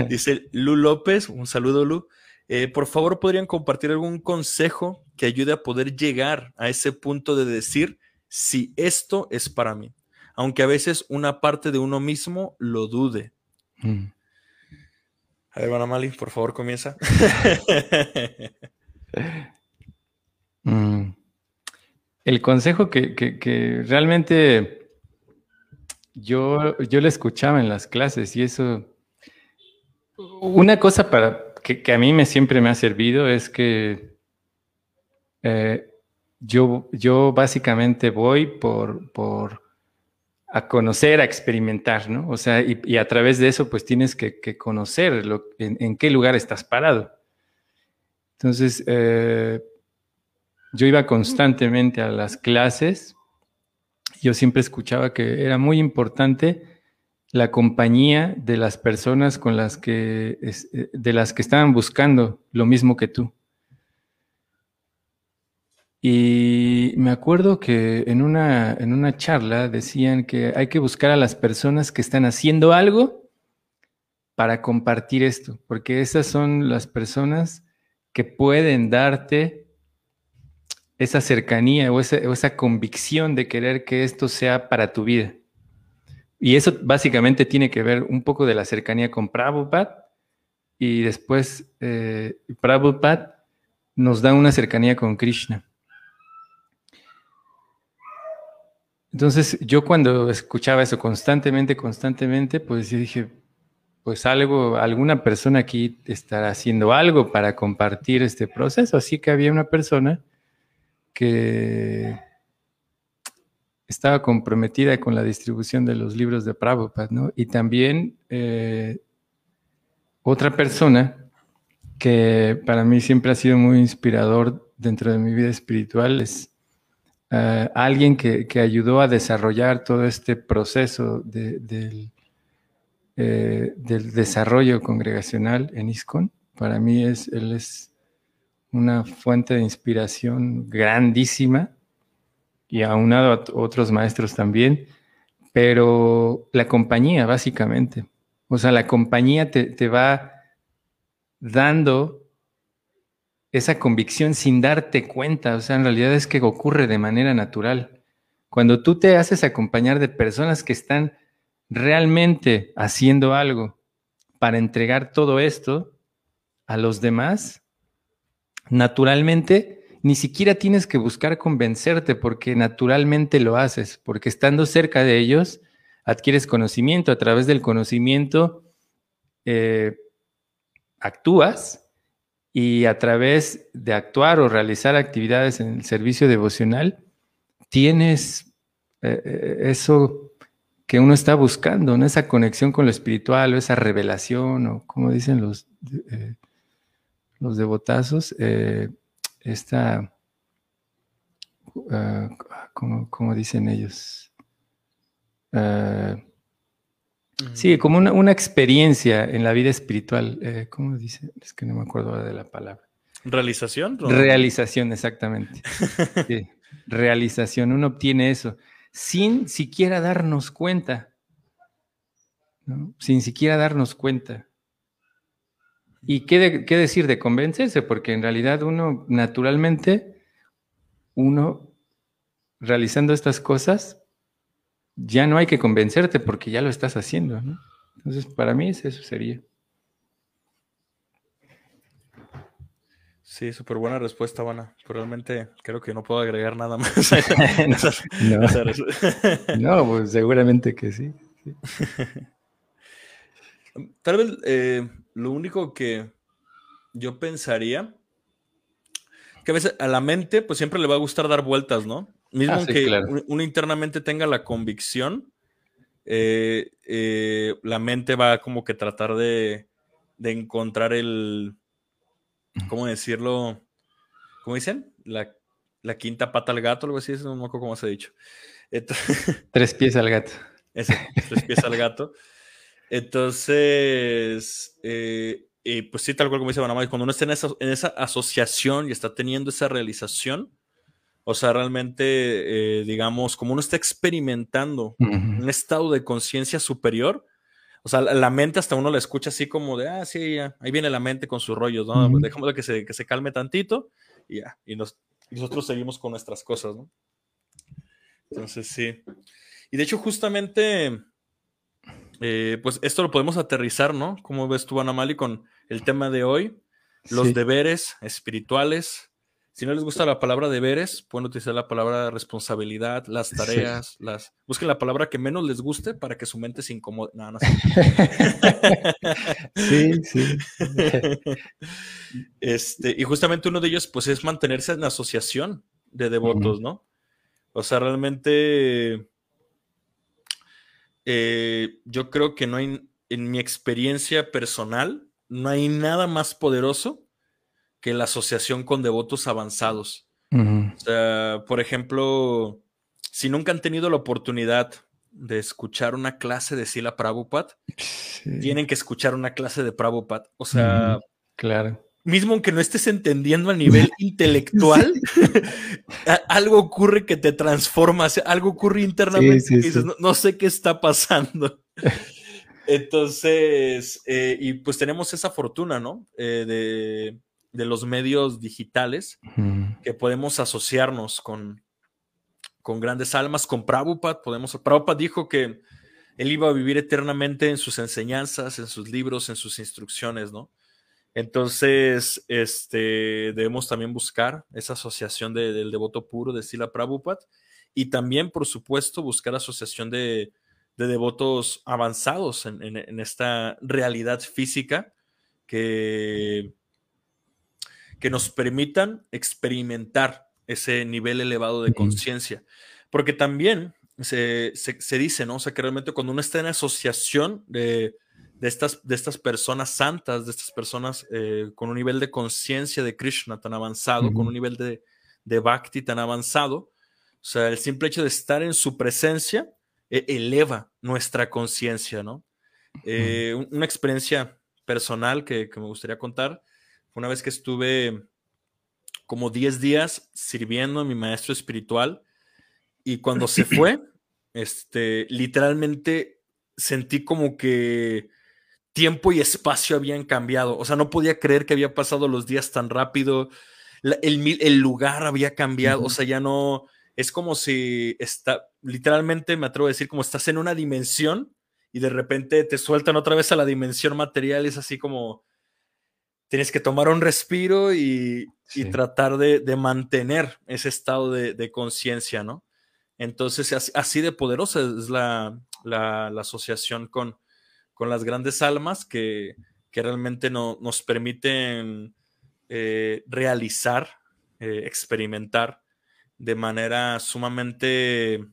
Dice Lu López, un saludo Lu. Eh, por favor, ¿podrían compartir algún consejo que ayude a poder llegar a ese punto de decir, si esto es para mí, aunque a veces una parte de uno mismo lo dude. Mm. A ver, Banamali, por favor, comienza. <laughs> Mm. El consejo que, realmente yo, yo le escuchaba en las clases y eso, una cosa para que, a mí me siempre me ha servido es que eh, yo, yo básicamente voy por, por a conocer, a experimentar, ¿no? O sea, y, a través de eso, pues tienes que, conocer lo, en, qué lugar estás parado. Entonces, eh, yo iba constantemente a las clases. Yo siempre escuchaba que era muy importante la compañía de las personas con las que, eh, de las que estaban buscando lo mismo que tú. Y me acuerdo que en una, en una charla decían que hay que buscar a las personas que están haciendo algo para compartir esto, porque esas son las personas que pueden darte esa cercanía o esa, convicción de querer que esto sea para tu vida. Y eso básicamente tiene que ver un poco de la cercanía con Prabhupada y después eh, Prabhupada nos da una cercanía con Krishna. Entonces yo cuando escuchaba eso constantemente, constantemente, pues yo dije, pues algo, alguna persona aquí estará haciendo algo para compartir este proceso. Así que había una persona que estaba comprometida con la distribución de los libros de Prabhupada. Y también eh, otra persona que para mí siempre ha sido muy inspirador dentro de mi vida espiritual es eh, alguien que, ayudó a desarrollar todo este proceso del, eh, del, desarrollo congregacional en ISCON. Para mí es, él es una fuente de inspiración grandísima y aunado a otros maestros también, pero la compañía básicamente. O sea, la compañía te, te va dando esa convicción sin darte cuenta. O sea, en realidad es que ocurre de manera natural. Cuando tú te haces acompañar de personas que están realmente haciendo algo para entregar todo esto a los demás, naturalmente ni siquiera tienes que buscar convencerte porque naturalmente lo haces, porque estando cerca de ellos adquieres conocimiento, a través del conocimiento eh, actúas y a través de actuar o realizar actividades en el servicio devocional, tienes eh, eh, eso que uno está buscando, ¿no? esa conexión con lo espiritual o esa revelación, o como dicen los, los devotazos, esta, uh, como, dicen ellos, Sí, como una, experiencia en la vida espiritual. Eh, ¿Cómo dice? Es que no me acuerdo ahora de la palabra. ¿Realización? Realización, exactamente. <laughs> sí, realización. Uno obtiene eso sin siquiera darnos cuenta. Sin siquiera darnos cuenta. ¿Y qué, qué decir de convencerse? Porque en realidad uno, naturalmente, uno realizando estas cosas, ya no hay que convencerte porque ya lo estás haciendo. ¿no? Entonces, para mí eso sería. Sí, súper buena respuesta, Vana. realmente creo que no puedo agregar nada más. <laughs> <laughs> no, pues seguramente que sí. <laughs> Tal vez eh, lo único que yo pensaría, que a veces a la mente pues siempre le va a gustar dar vueltas, ¿no? Mismo ah, que uno internamente tenga la convicción, eh, eh, la mente va como que tratar de, encontrar el, ¿cómo decirlo? ¿Cómo dicen? La, quinta pata al gato, algo así, no me acuerdo cómo se ha dicho. tres pies al gato. <laughs> Ese, tres pies al gato. Entonces, eh, pues sí, tal cual como dice Banamá, cuando uno está en esa, en esa asociación y está teniendo esa realización, o sea, realmente, eh, digamos, como uno está experimentando un estado de conciencia superior, o sea, la, mente hasta uno la escucha así como de, ah, sí, ya, ahí viene la mente con sus rollos, ¿no? Uh que se, que se calme tantito y ya, y, nosotros seguimos con nuestras cosas, ¿no? Entonces, sí. Y de hecho, justamente, eh, pues esto lo podemos aterrizar, ¿no? Como ves tú, Anamali, con el tema de hoy, los deberes espirituales si no les gusta la palabra deberes, pueden utilizar la palabra responsabilidad, las tareas, las. Busquen la palabra que menos les guste para que su mente se incomode. No, no <laughs> sí, sí. <laughs> Este, y justamente uno de ellos, pues, es mantenerse en asociación de devotos, ¿no? O sea, realmente. Eh, yo creo que no hay, en mi experiencia personal, no hay nada más poderoso que la asociación con devotos avanzados. O sea, por ejemplo, si nunca han tenido la oportunidad de escuchar una clase de Sila Prabhupada, tienen que escuchar una clase de Prabhupada. O sea, claro. Mismo aunque no estés entendiendo a nivel <laughs> intelectual, <laughs> algo ocurre que te transforma, algo ocurre internamente y dices, no, sé qué está pasando. <laughs> Entonces, eh, y pues tenemos esa fortuna, ¿no? Eh, de de los medios digitales que podemos asociarnos con, con grandes almas, con Prabhupada. Podemos, Prabhupada dijo que él iba a vivir eternamente en sus enseñanzas, en sus libros, en sus instrucciones, ¿no? Entonces, este, debemos también buscar esa asociación del devoto puro de Sila Prabhupada y también, por supuesto, buscar asociación de, devotos avanzados en, esta realidad física que, que nos permitan experimentar ese nivel elevado de conciencia. Porque también se, dice, ¿no? O sea, que realmente cuando uno está en asociación de, estas, de estas personas santas, de estas personas eh, con un nivel de conciencia de Krishna tan avanzado, con un nivel de, de bhakti tan avanzado, o sea, el simple hecho de estar en su presencia e, eleva nuestra conciencia, ¿no? Eh, una experiencia personal que, me gustaría contar fue una vez que estuve como 10 días sirviendo a mi maestro espiritual y cuando se fue, <clears throat> este, literalmente sentí como que tiempo y espacio habían cambiado. O sea, no podía creer que había pasado los días tan rápido. el, el, lugar había cambiado. O sea, ya no, es como si está, literalmente me atrevo a decir, como estás en una dimensión y de repente te sueltan otra vez a la dimensión material, es así como tienes que tomar un respiro y, tratar de, mantener ese estado de, conciencia, ¿no? Entonces, así, de poderosa es la, asociación con, con, las grandes almas que, realmente no, nos permiten eh, realizar, eh, experimentar de manera sumamente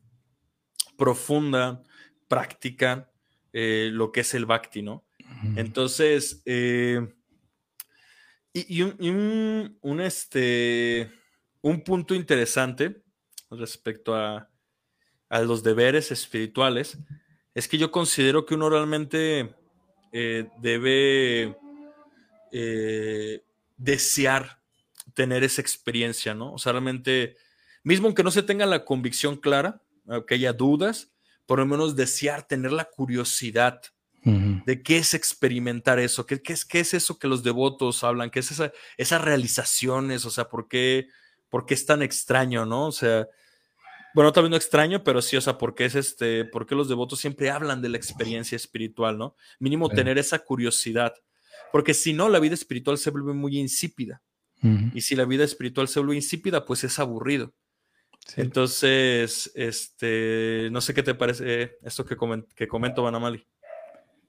profunda, práctica, eh, lo que es el Bhakti, ¿no? Entonces, y, un, este, un punto interesante respecto a, los deberes espirituales es que yo considero que uno realmente eh, debe desear tener esa experiencia, ¿no? O sea, realmente mismo aunque no se tenga la convicción clara, aunque haya dudas, por lo menos desear, tener la curiosidad de qué es experimentar eso, qué, es, qué es eso que los devotos hablan, qué es esa, esas realizaciones, o sea, ¿por qué, por qué es tan extraño, no? O sea, bueno, también no extraño, pero sí, o sea, ¿por qué es este, por qué los devotos siempre hablan de la experiencia espiritual, no? Mínimo tener esa curiosidad, porque si no, la vida espiritual se vuelve muy insípida. Y si la vida espiritual se vuelve insípida, pues es aburrido. Entonces, este, no sé qué te parece esto que, que comento, Banamali.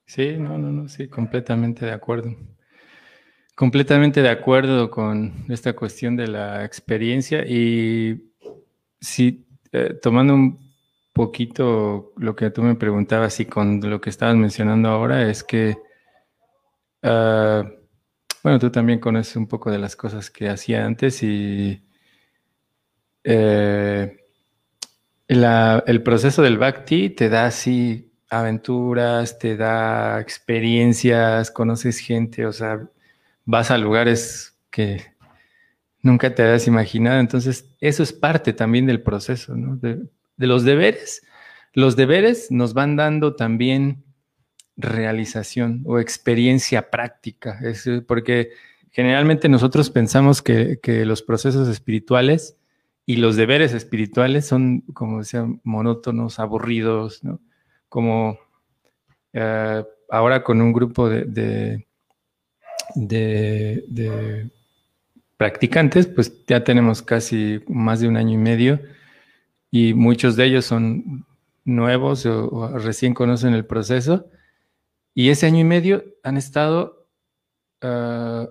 Sí, no, no, no, sí, completamente de acuerdo. Completamente de acuerdo con esta cuestión de la experiencia y sí, eh, tomando un poquito lo que tú me preguntabas y con lo que estabas mencionando ahora, es que, ah, bueno, tú también conoces un poco de las cosas que hacía antes y eh, el proceso del Bhakti te da así aventuras, te da experiencias, conoces gente, o sea, vas a lugares que nunca te habías imaginado. Entonces, eso es parte también del proceso, ¿no? De, los deberes. Los deberes nos van dando también realización o experiencia práctica, porque generalmente nosotros pensamos que, que los procesos espirituales y los deberes espirituales son, como decía, monótonos, aburridos, ¿no? Como eh, ahora con un grupo de, de, practicantes, pues ya tenemos casi más de un año y medio y muchos de ellos son nuevos o, recién conocen el proceso. Y ese año y medio han estado uh,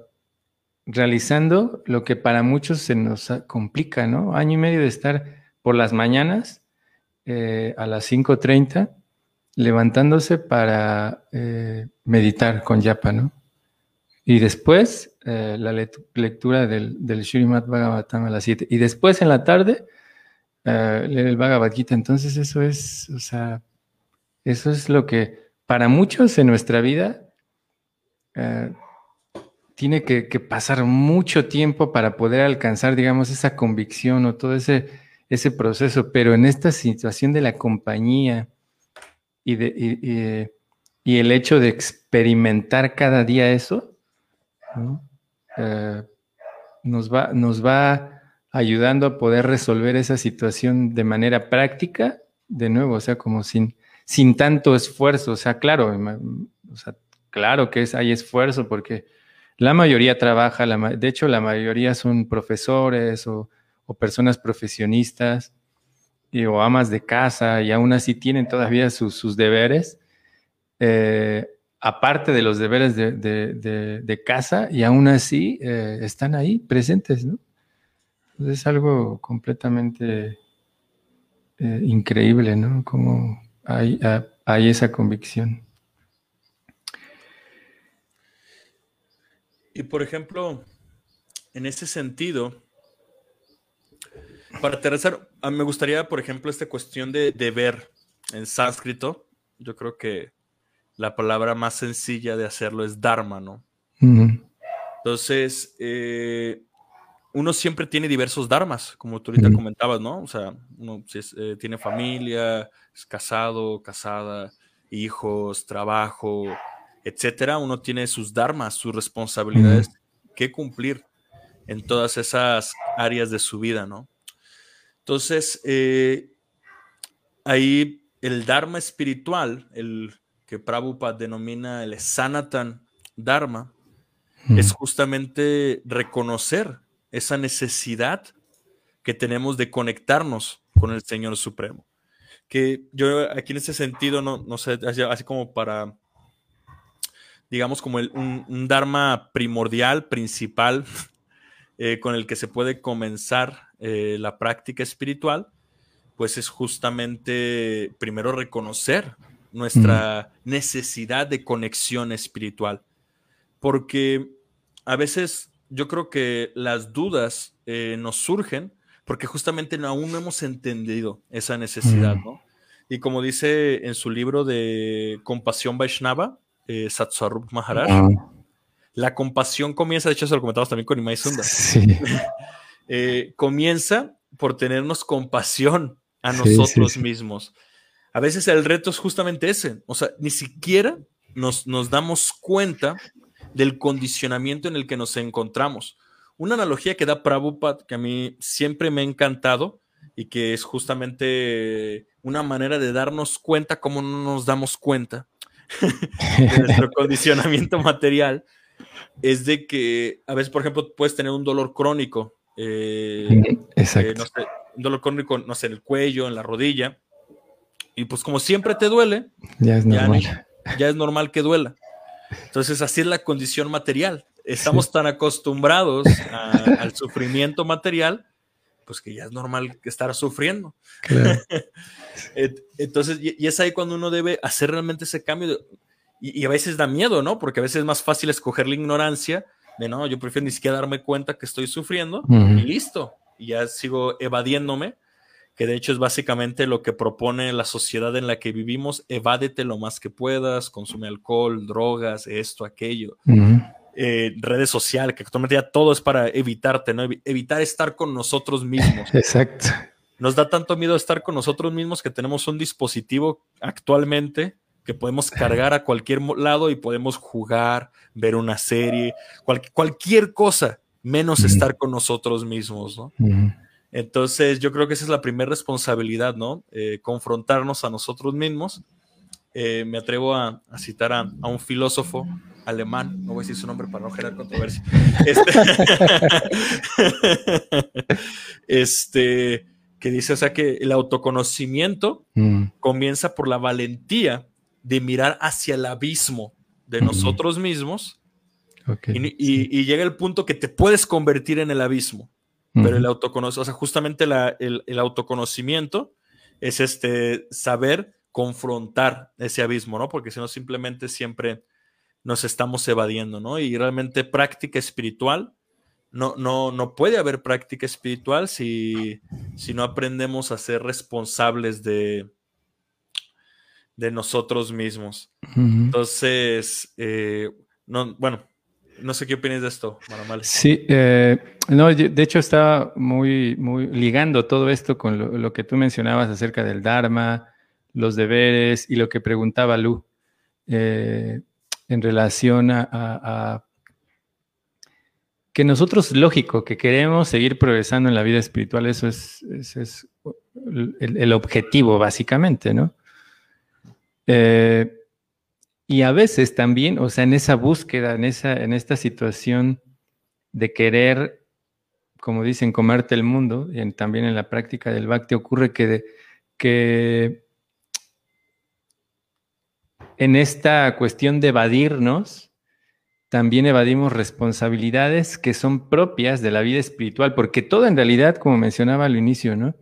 realizando lo que para muchos se nos complica, ¿no? Año y medio de estar por las mañanas eh, a las 5.30 levantándose para eh, meditar con yapa, ¿no? Y después eh, la lectura del, del Bhagavatam a las 7. Y después en la tarde leer el Bhagavad Gita. Entonces eso es, o sea, eso es lo que para muchos en nuestra vida tiene que, pasar mucho tiempo para poder alcanzar, digamos, esa convicción o todo ese, ese proceso, pero en esta situación de la compañía y, de, y, el hecho de experimentar cada día eso, eh, nos va, nos va ayudando a poder resolver esa situación de manera práctica, de nuevo, o sea, como sin, sin tanto esfuerzo. O sea, claro, claro que es, hay esfuerzo porque la mayoría trabaja, de hecho, la mayoría son profesores o, personas profesionistas o amas de casa y aún así tienen todavía sus, deberes. Eh, aparte de los deberes de, casa y aún así eh, están ahí presentes, ¿no? es algo completamente eh, increíble, ¿no? Como hay, ah, hay, esa convicción. Y por ejemplo, en ese sentido, para aterrizar, ah, me gustaría, por ejemplo, esta cuestión de deber en sánscrito. Yo creo que la palabra más sencilla de hacerlo es Dharma, ¿no? Entonces, eh, uno siempre tiene diversos dharmas, como tú ahorita comentabas, ¿no? O sea, uno eh, tiene familia, es casado, casada, hijos, trabajo, etcétera. Uno tiene sus dharmas, sus responsabilidades que cumplir en todas esas áreas de su vida, ¿no? Entonces, eh, ahí el dharma espiritual, el que Prabhupada denomina el Sanatan Dharma, es justamente reconocer esa necesidad que tenemos de conectarnos con el Señor Supremo. Que yo aquí en ese sentido, no, no sé, así, como para, digamos, como un, Dharma primordial, principal, <laughs> eh, con el que se puede comenzar eh, la práctica espiritual, pues es justamente primero reconocer nuestra necesidad de conexión espiritual. Porque a veces yo creo que las dudas eh, nos surgen porque justamente aún no hemos entendido esa necesidad, ¿no? Y como dice en su libro de Compasión Vaishnava, eh, Satsarup Maharaj, la compasión comienza, de hecho se lo comentamos también con Imai Sunda, <laughs> eh, comienza por tenernos compasión a nosotros mismos. A veces el reto es justamente ese, o sea, ni siquiera nos, nos damos cuenta del condicionamiento en el que nos encontramos. Una analogía que da Prabhupada que a mí siempre me ha encantado y que es justamente una manera de darnos cuenta cómo no nos damos cuenta <laughs> de nuestro <laughs> condicionamiento material, es de que a veces, por ejemplo, puedes tener un dolor crónico. Eh, Exacto. Eh, un dolor crónico, no sé, en el cuello, en la rodilla, y pues como siempre te duele, ya es normal, ya, es normal que duela. Entonces así es la condición material. Estamos tan acostumbrados al sufrimiento material, pues que ya es normal estar sufriendo. <laughs> Entonces, y, es ahí cuando uno debe hacer realmente ese cambio. y, a veces da miedo, ¿no? Porque a veces es más fácil escoger la ignorancia de, no, yo prefiero ni siquiera darme cuenta que estoy sufriendo y listo. Y ya sigo evadiéndome que de hecho es básicamente lo que propone la sociedad en la que vivimos, evádete lo más que puedas, consume alcohol, drogas, esto, aquello. Eh, redes sociales, que actualmente ya todo es para evitarte, ¿no? Evitar estar con nosotros mismos. <laughs> Exacto. Nos da tanto miedo estar con nosotros mismos que tenemos un dispositivo actualmente que podemos cargar a cualquier lado y podemos jugar, ver una serie, cualquier cosa, menos estar con nosotros mismos, ¿no? Entonces, yo creo que esa es la primera responsabilidad, ¿no? Eh, confrontarnos a nosotros mismos. Eh, me atrevo a, citar a, un filósofo alemán, no voy a decir su nombre para no generar controversia, este, <laughs> este, que dice, o sea, que el autoconocimiento mm. comienza por la valentía de mirar hacia el abismo de nosotros mismos y, llega el punto que te puedes convertir en el abismo. Pero el autoconocimiento, o sea, justamente el, autoconocimiento es este saber confrontar ese abismo, ¿no? Porque si no, simplemente siempre nos estamos evadiendo, ¿no? Y realmente práctica espiritual, no, no, no puede haber práctica espiritual si, si no aprendemos a ser responsables de, de nosotros mismos. Entonces, eh, no, bueno, no sé qué opinas de esto, Maramal. Sí, eh, no, de hecho estaba muy, muy ligando todo esto con lo, que tú mencionabas acerca del Dharma, los deberes y lo que preguntaba Lu eh, en relación a, que nosotros, lógico, que queremos seguir progresando en la vida espiritual, eso es, es el, objetivo, básicamente, ¿no? Eh, y a veces también, o sea, en esa búsqueda, en, esa, en esta situación de querer, como dicen, comerte el mundo, y también en la práctica del bhakti ocurre que, que en esta cuestión de evadirnos, también evadimos responsabilidades que son propias de la vida espiritual, porque todo en realidad, como mencionaba al inicio, ¿no?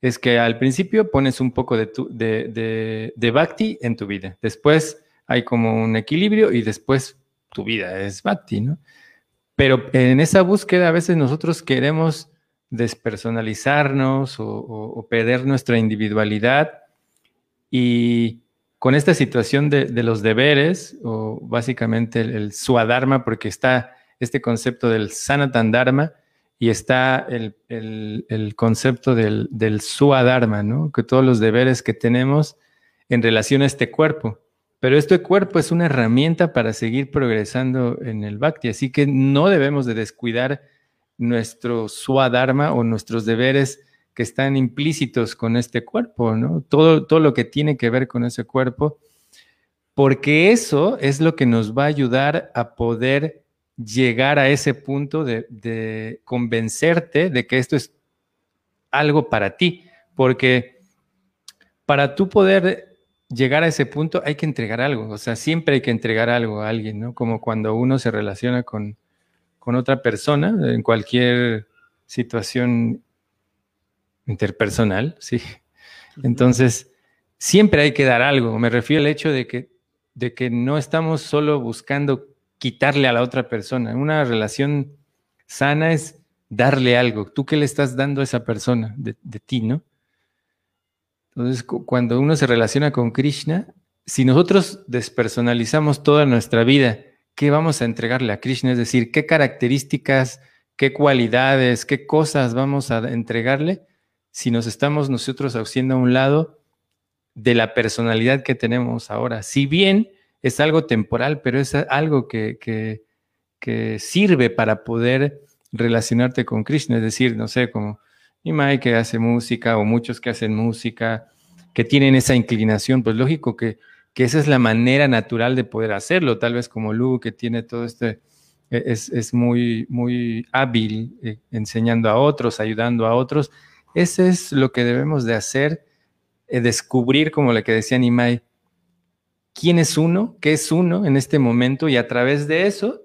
Es que al principio pones un poco de, tu, de, de, bhakti en tu vida, después hay como un equilibrio y después tu vida es bhakti, ¿no? Pero en esa búsqueda a veces nosotros queremos despersonalizarnos o perder nuestra individualidad y con esta situación de, los deberes, o básicamente el, suadharma, porque está este concepto del sanatandharma y está el, concepto del, del suadharma, ¿no? Que todos los deberes que tenemos en relación a este cuerpo. Pero este cuerpo es una herramienta para seguir progresando en el bhakti, así que no debemos de descuidar nuestro suadharma o nuestros deberes que están implícitos con este cuerpo, ¿no? Todo, todo lo que tiene que ver con ese cuerpo, porque eso es lo que nos va a ayudar a poder llegar a ese punto de, convencerte de que esto es algo para ti, porque para tú poder llegar a ese punto hay que entregar algo, o sea, siempre hay que entregar algo a alguien, ¿no? Como cuando uno se relaciona con, con otra persona en cualquier situación interpersonal, sí. Entonces, siempre hay que dar algo. Me refiero al hecho de que, de que no estamos solo buscando quitarle a la otra persona. Una relación sana es darle algo. ¿Tú qué le estás dando a esa persona de, ti, no? Entonces, cuando uno se relaciona con Krishna, si nosotros despersonalizamos toda nuestra vida, ¿qué vamos a entregarle a Krishna? Es decir, ¿qué características, qué cualidades, qué cosas vamos a entregarle? si nos estamos nosotros haciendo a un lado de la personalidad que tenemos ahora. Si bien es algo temporal, pero es algo que, que, sirve para poder relacionarte con Krishna, es decir, no sé, como Imai que hace música o muchos que hacen música, que tienen esa inclinación, pues lógico que, que esa es la manera natural de poder hacerlo, tal vez como Lu, que tiene todo este, es, es muy, muy hábil eh, enseñando a otros, ayudando a otros, ese es lo que debemos de hacer, eh, descubrir, como le que decía Nimai, quién es uno, qué es uno en este momento y a través de eso,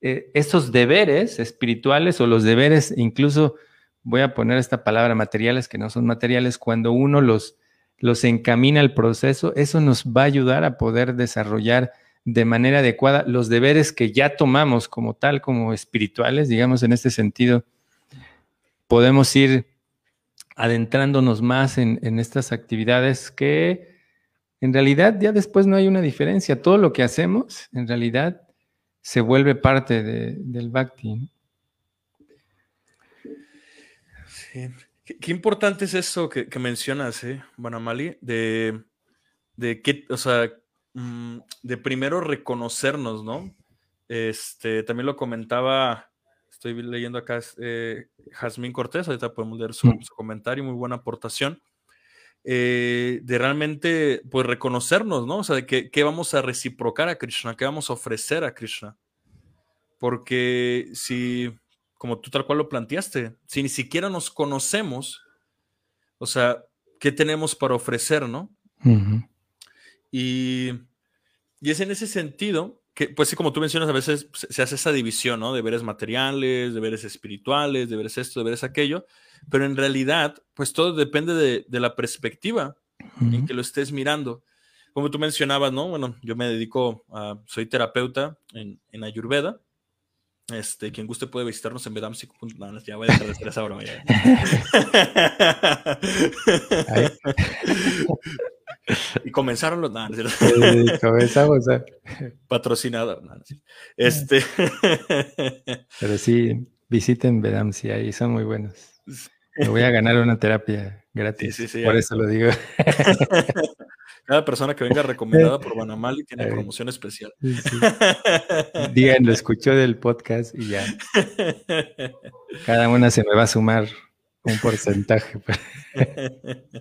eh, esos deberes espirituales o los deberes, incluso voy a poner esta palabra materiales que no son materiales, cuando uno los, los encamina al proceso, eso nos va a ayudar a poder desarrollar de manera adecuada los deberes que ya tomamos como tal, como espirituales, digamos en este sentido, podemos ir adentrándonos más en, estas actividades que en realidad ya después no hay una diferencia. Todo lo que hacemos en realidad se vuelve parte del bhakti. Sí. Qué, importante es eso que, mencionas, ¿eh, Banamali? De, de que, o sea, mm, de primero reconocernos, ¿no? Este, también lo comentaba Estoy leyendo acá eh, Jazmín Cortés, ahorita podemos leer su, comentario, muy buena aportación. Eh, de realmente, pues reconocernos, ¿no? O sea, de qué vamos a reciprocar a Krishna, qué vamos a ofrecer a Krishna. Porque si, como tú tal cual lo planteaste, si ni siquiera nos conocemos, o sea, ¿qué tenemos para ofrecer, no? y, y es en ese sentido que, pues sí, como tú mencionas, a veces se hace esa división, ¿no? Deberes materiales, deberes espirituales, deberes esto, deberes aquello, pero en realidad, pues todo depende de, la perspectiva en que lo estés mirando. Como tú mencionabas, ¿no? Bueno, yo me dedico a, soy terapeuta en, en Ayurveda. Este, quien guste puede visitarnos en Vedamsic. No, ya voy a dejar de hacer esa broma ya. <laughs> y comenzaron los. No, comenzamos. Patrocinado. este. <laughs> Pero sí, visiten Vedamsi, ahí son muy buenos. Me voy a ganar una terapia gratis. Por eso lo digo. <laughs> cada persona que venga recomendada por Banamali <laughs> tiene promoción especial. Digan, lo escuchó del podcast y ya. Cada una se me va a sumar un porcentaje. <laughs>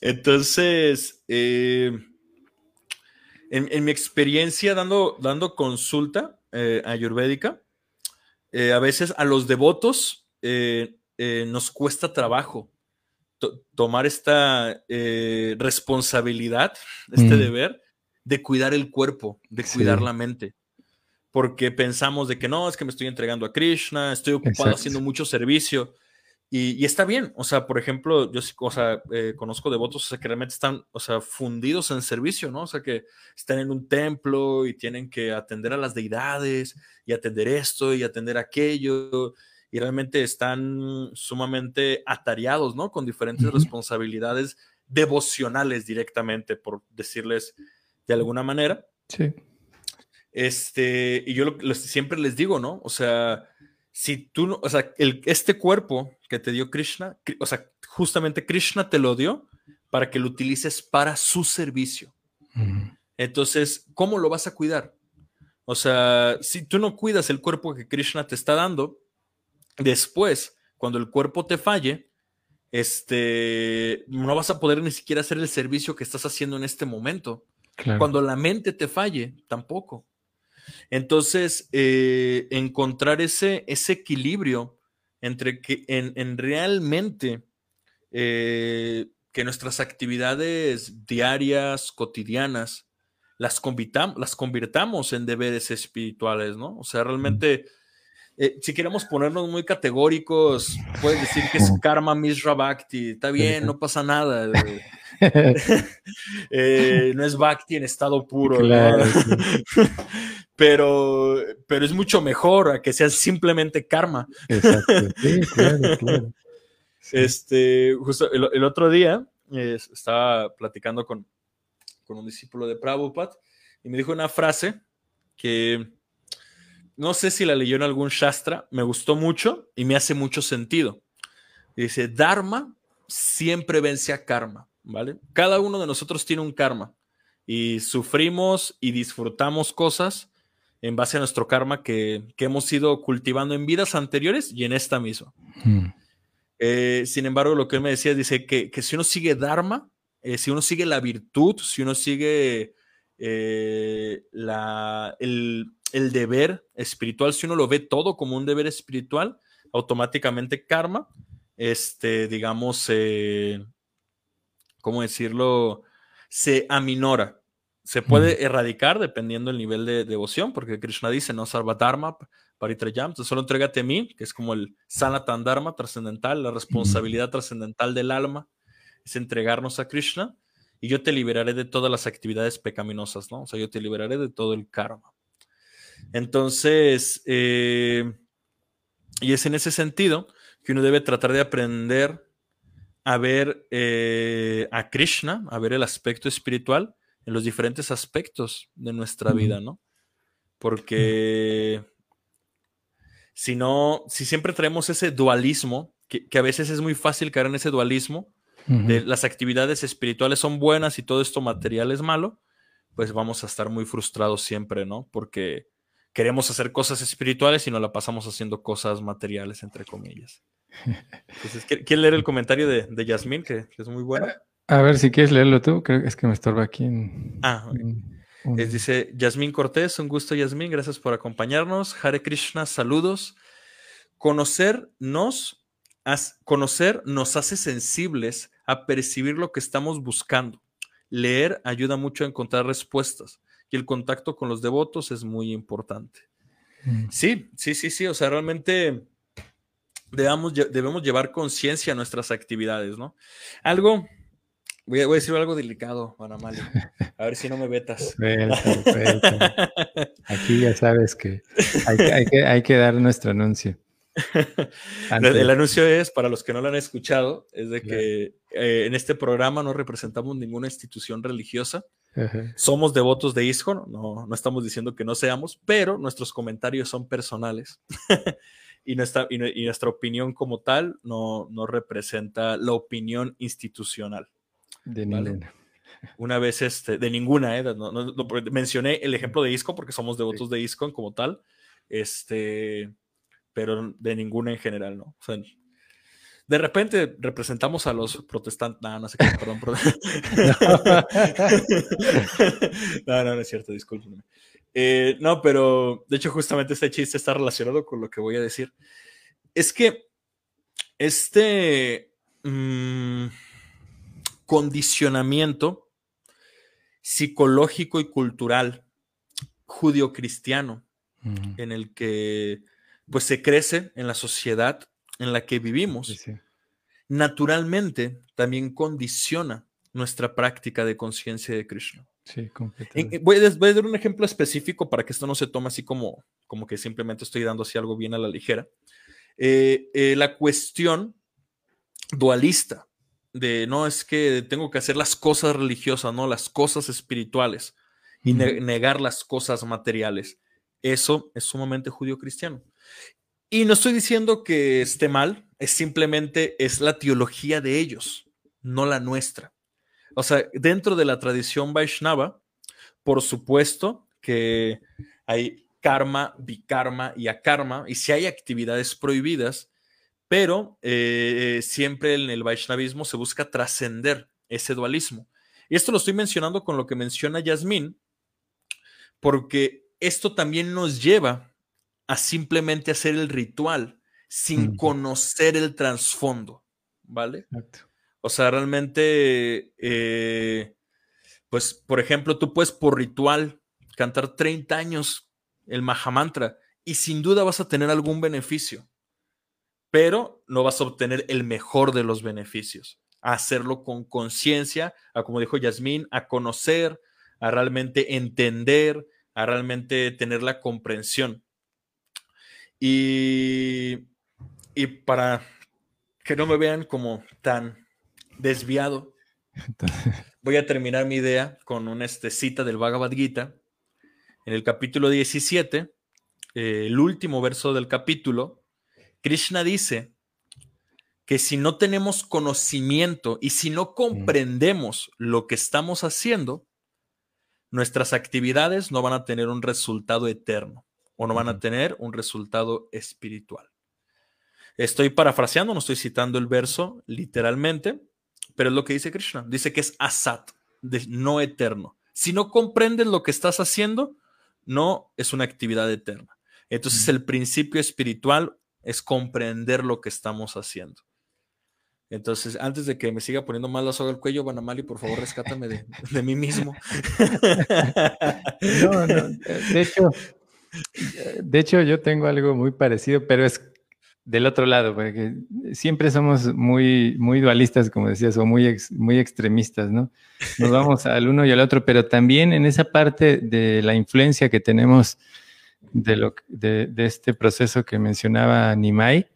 Entonces, eh, en, mi experiencia dando, dando consulta eh, ayurvédica, eh, a veces a los devotos nos cuesta trabajo tomar esta responsabilidad, este mm. deber de cuidar el cuerpo, de cuidar la mente porque pensamos de que no, es que me estoy entregando a Krishna, estoy ocupado haciendo mucho servicio. Y, está bien, o sea, por ejemplo, yo o sea, eh, conozco devotos que realmente están, o sea, fundidos en servicio, ¿no? O sea, que están en un templo y tienen que atender a las deidades y atender esto y atender aquello y realmente están sumamente atareados, ¿no? Con diferentes responsabilidades devocionales directamente, por decirles de alguna manera. Sí. Este, y yo siempre les digo, ¿no? O sea, si tú no, o sea, el, este cuerpo que te dio Krishna, o sea, justamente Krishna te lo dio para que lo utilices para su servicio. Entonces, ¿cómo lo vas a cuidar? O sea, si tú no cuidas el cuerpo que Krishna te está dando, después, cuando el cuerpo te falle, este, no vas a poder ni siquiera hacer el servicio que estás haciendo en este momento. Cuando la mente te falle, tampoco. Entonces, eh, encontrar ese, ese equilibrio entre que en, realmente eh, que nuestras actividades diarias, cotidianas, las, las convirtamos en deberes espirituales, ¿no? O sea, realmente, eh, si queremos ponernos muy categóricos, puedes decir que es karma misra bhakti, está bien, no pasa nada. <laughs> no es bhakti en estado puro. Claro, <laughs> pero, pero es mucho mejor a que sea simplemente karma. Exacto. Sí, claro, claro. Este, justo el, otro día estaba platicando con, con, un discípulo de Prabhupada y me dijo una frase que no sé si la leyó en algún Shastra, me gustó mucho y me hace mucho sentido. Dice, Dharma siempre vence a karma, ¿vale? Cada uno de nosotros tiene un karma y sufrimos y disfrutamos cosas en base a nuestro karma que, hemos ido cultivando en vidas anteriores y en esta misma. Hmm. Eh, sin embargo, lo que él me decía, dice que, si uno sigue Dharma, eh, si uno sigue la virtud, si uno sigue eh, la, el, deber espiritual, si uno lo ve todo como un deber espiritual, automáticamente karma, este, digamos, ¿cómo decirlo? Se aminora. Se puede erradicar dependiendo del nivel de devoción, porque Krishna dice, no salva dharma, paritrayam, solo entrégate a mí, que es como el sanatan dharma trascendental, la responsabilidad trascendental del alma, es entregarnos a Krishna, y yo te liberaré de todas las actividades pecaminosas, ¿no? O sea, yo te liberaré de todo el karma. Entonces, eh, y es en ese sentido que uno debe tratar de aprender a ver eh, a Krishna, a ver el aspecto espiritual, en los diferentes aspectos de nuestra vida, ¿no? Porque si no, si siempre traemos ese dualismo, que, a veces es muy fácil caer en ese dualismo, de las actividades espirituales son buenas y todo esto material es malo, pues vamos a estar muy frustrados siempre, ¿no? Porque queremos hacer cosas espirituales y no la pasamos haciendo cosas materiales, entre comillas. Entonces, ¿quieres leer el comentario de, de Yasmín, que, es muy bueno? A ver, si quieres leerlo tú, creo que es que me estorba aquí en... Ah, dice Yasmín Cortés, un gusto Yasmín, gracias por acompañarnos. Hare Krishna, saludos. Conocernos, conocer nos hace sensibles a percibir lo que estamos buscando. Leer ayuda mucho a encontrar respuestas y el contacto con los devotos es muy importante. Mm. Sí, sí, sí, sí, o sea, realmente debemos, debemos llevar conciencia a nuestras actividades, ¿no? Algo Voy a, decir algo delicado, Manuel. A ver si no me vetas. <laughs> Aquí ya sabes que hay, que dar nuestro anuncio. <laughs> El anuncio es, para los que no lo han escuchado, es de que eh, en este programa no representamos ninguna institución religiosa. Somos devotos de ISCO, no, no estamos diciendo que no seamos, pero nuestros comentarios son personales. <laughs> y, nuestra, y, nuestra opinión como tal no, no representa la opinión institucional. De ninguna. una vez, este, de ninguna, ¿eh? mencioné el ejemplo de ISCO porque somos devotos de ISCO como tal, este, pero de ninguna en general, ¿no? O sea, de repente representamos a los protestantes. No, no sé qué, perdón. perdón. <laughs> no, no, no es cierto, discúlpenme. Eh, no, pero de hecho, justamente este chiste está relacionado con lo que voy a decir. Es que este mm, condicionamiento psicológico y cultural judío-cristiano en el que pues se crece en la sociedad en la que vivimos, naturalmente también condiciona nuestra práctica de conciencia de Krishna. Sí, completamente. Voy a, dar un ejemplo específico para que esto no se tome así como, como que simplemente estoy dando así algo bien a la ligera. Eh, eh, la cuestión dualista de no es que tengo que hacer las cosas religiosas, no las cosas espirituales y negar las cosas materiales. Eso es sumamente judío cristiano. Y no estoy diciendo que esté mal, es simplemente es la teología de ellos, no la nuestra. O sea, dentro de la tradición Vaishnava, por supuesto que hay karma, bikarma y akarma, y si hay actividades prohibidas, pero eh, siempre en el Vaishnavismo se busca trascender ese dualismo. Y esto lo estoy mencionando con lo que menciona Yasmín, porque esto también nos lleva a simplemente hacer el ritual sin conocer el trasfondo, ¿vale? O sea, realmente, eh, pues, por ejemplo, tú puedes por ritual cantar 30 años el Mahamantra y sin duda vas a tener algún beneficio, pero no vas a obtener el mejor de los beneficios. A hacerlo con conciencia, a como dijo Yasmín, a conocer, a realmente entender, a realmente tener la comprensión. Y, para que no me vean como tan desviado, voy a terminar mi idea con una este, cita del Bhagavad Gita. En el capítulo 17, eh, el último verso del capítulo, Krishna dice que si no tenemos conocimiento y si no comprendemos lo que estamos haciendo, nuestras actividades no van a tener un resultado eterno o no van a tener un resultado espiritual. Estoy parafraseando, no estoy citando el verso literalmente, pero es lo que dice Krishna. Dice que es asat, de no eterno. Si no comprendes lo que estás haciendo, no es una actividad eterna. Entonces el principio espiritual es comprender lo que estamos haciendo. Entonces, antes de que me siga poniendo mal la soga al cuello, Banamali, por favor, rescátame de, de mí mismo. <laughs> No, no, de hecho, de hecho, yo tengo algo muy parecido, pero es del otro lado, porque siempre somos muy, muy dualistas, como decías, o muy, muy extremistas, ¿no? Nos <laughs> vamos al uno y al otro, pero también en esa parte de la influencia que tenemos de, lo, de, de este proceso que mencionaba Nimai,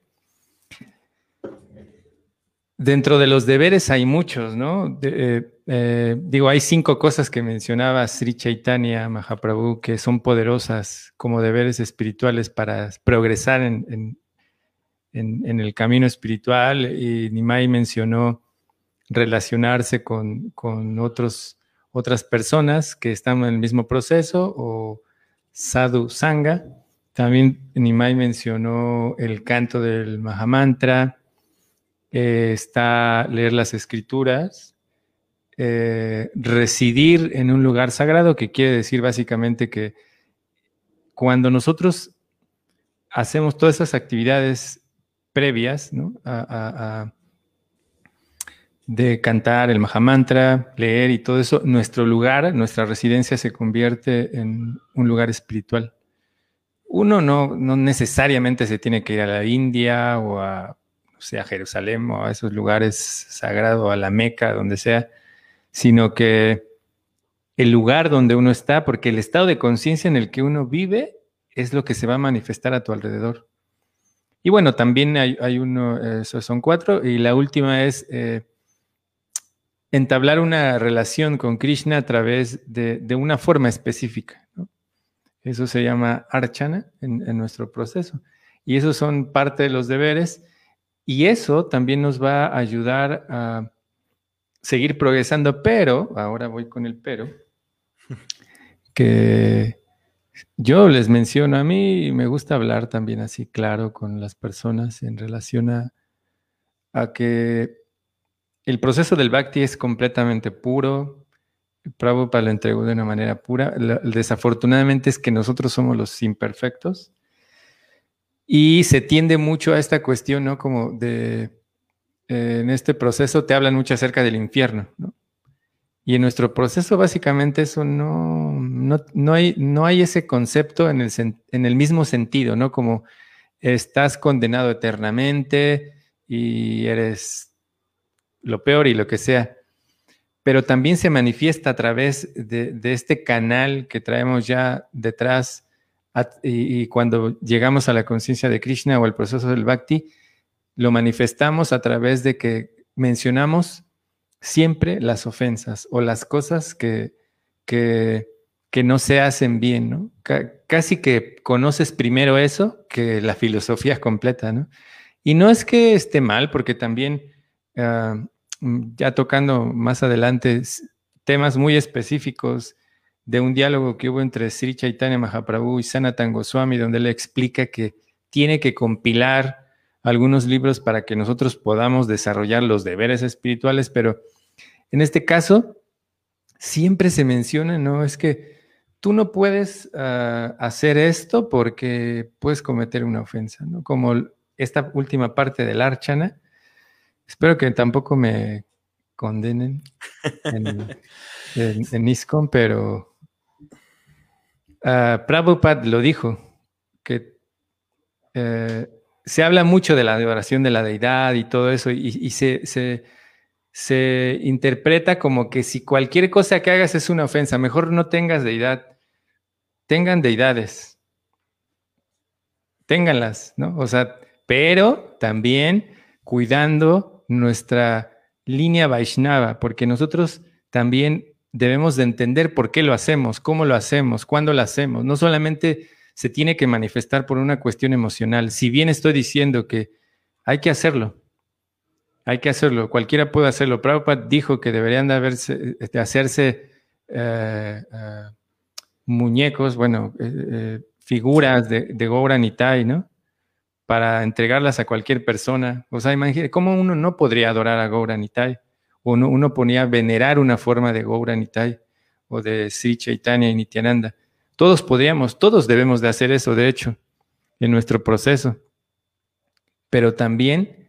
Dentro de los deberes hay muchos, ¿no? Eh, eh, digo, hay cinco cosas que mencionaba Sri Chaitanya Mahaprabhu que son poderosas como deberes espirituales para progresar en, el camino espiritual. Y Nimai mencionó relacionarse con, otros, otras personas que están en el mismo proceso o sadhu sangha. También Nimai mencionó el canto del Mahamantra eh, está leer las escrituras, eh, residir en un lugar sagrado, que quiere decir básicamente que cuando nosotros hacemos todas esas actividades previas, de cantar el Mahamantra, leer y todo eso, nuestro lugar, nuestra residencia se convierte en un lugar espiritual. Uno no, no necesariamente se tiene que ir a la India o a sea, a Jerusalén o a esos lugares sagrados, a la Meca, donde sea, sino que el lugar donde uno está, porque el estado de conciencia en el que uno vive es lo que se va a manifestar a tu alrededor. Y bueno, también hay, uno, esos son cuatro, y la última es eh, entablar una relación con Krishna a través de, una forma específica. Eso se llama archana en, en nuestro proceso. Y esos son parte de los deberes y eso también nos va a ayudar a seguir progresando, pero, ahora voy con el pero, que yo les menciono, a mí me gusta hablar también así claro con las personas en relación a, a que el proceso del Bhakti es completamente puro, Prabhupada lo entregó de una manera pura. Desafortunadamente es que nosotros somos los imperfectos y se tiende mucho a esta cuestión, ¿no? Como de, eh, en este proceso te hablan mucho acerca del infierno, ¿no? Y en nuestro proceso básicamente eso no, no, hay, no hay ese concepto en el, en el mismo sentido, ¿no? Como estás condenado eternamente y eres lo peor y lo que sea pero también se manifiesta a través de, este canal que traemos ya detrás y, cuando llegamos a la conciencia de Krishna o al proceso del Bhakti, lo manifestamos a través de que mencionamos siempre las ofensas o las cosas que, que, no se hacen bien, ¿no? casi que conoces primero eso que la filosofía <laughs> completa, ¿no? Y no es que esté mal, porque también Mm, ya tocando más adelante temas muy específicos de un diálogo que hubo entre Sri Chaitanya Mahaprabhu y Sanatan Goswami, donde le explica que tiene que compilar algunos libros para que nosotros podamos desarrollar los deberes espirituales, pero en este caso siempre se menciona, ¿no? Es que tú no puedes ah, hacer esto porque puedes cometer una ofensa, ¿no? Como esta última parte del Archana, Espero que tampoco me condenen en, <laughs> en, ISCOM, pero uh, Prabhupada lo dijo, que eh, se habla mucho de la adoración de la deidad y todo eso, y, se, se, interpreta como que si cualquier cosa que hagas es una ofensa, mejor no tengas deidad, tengan deidades, ténganlas, ¿no? O sea, pero también cuidando nuestra línea Vaishnava, porque nosotros también debemos de entender por qué lo hacemos, cómo lo hacemos, cuándo lo hacemos. No solamente se tiene que manifestar por una cuestión emocional. Si bien estoy diciendo que hay que hacerlo, hay que hacerlo, cualquiera puede hacerlo. Prabhupada dijo que deberían de, haberse, de hacerse eh, eh, muñecos, bueno, eh, figuras de, de Gaura ¿no? para entregarlas a cualquier persona. O sea, imagínate, ¿cómo uno no podría adorar a Gaura Nitai? Uno, uno ponía venerar una forma de Gaura Nitai o de Sri Chaitanya y Nityananda. Todos podríamos, todos debemos de hacer eso, de hecho, en nuestro proceso. Pero también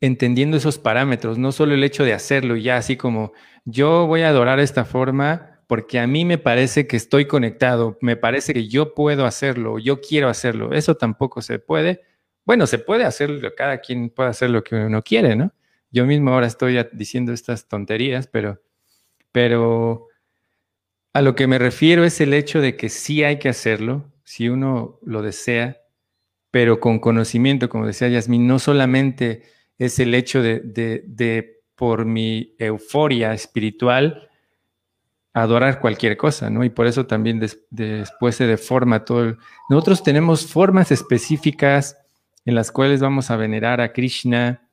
entendiendo esos parámetros, no solo el hecho de hacerlo ya así como yo voy a adorar esta forma porque a mí me parece que estoy conectado, me parece que yo puedo hacerlo, yo quiero hacerlo. Eso tampoco se puede. Bueno, se puede hacerlo, cada quien puede hacer lo que uno quiere, ¿no? Yo mismo ahora estoy diciendo estas tonterías, pero, pero a lo que me refiero es el hecho de que sí hay que hacerlo, si uno lo desea, pero con conocimiento, como decía Yasmin, no solamente es el hecho de, de, de por mi euforia espiritual, adorar cualquier cosa, ¿no? Y por eso también después se deforma todo. Nosotros tenemos formas específicas en las cuales vamos a venerar a Krishna,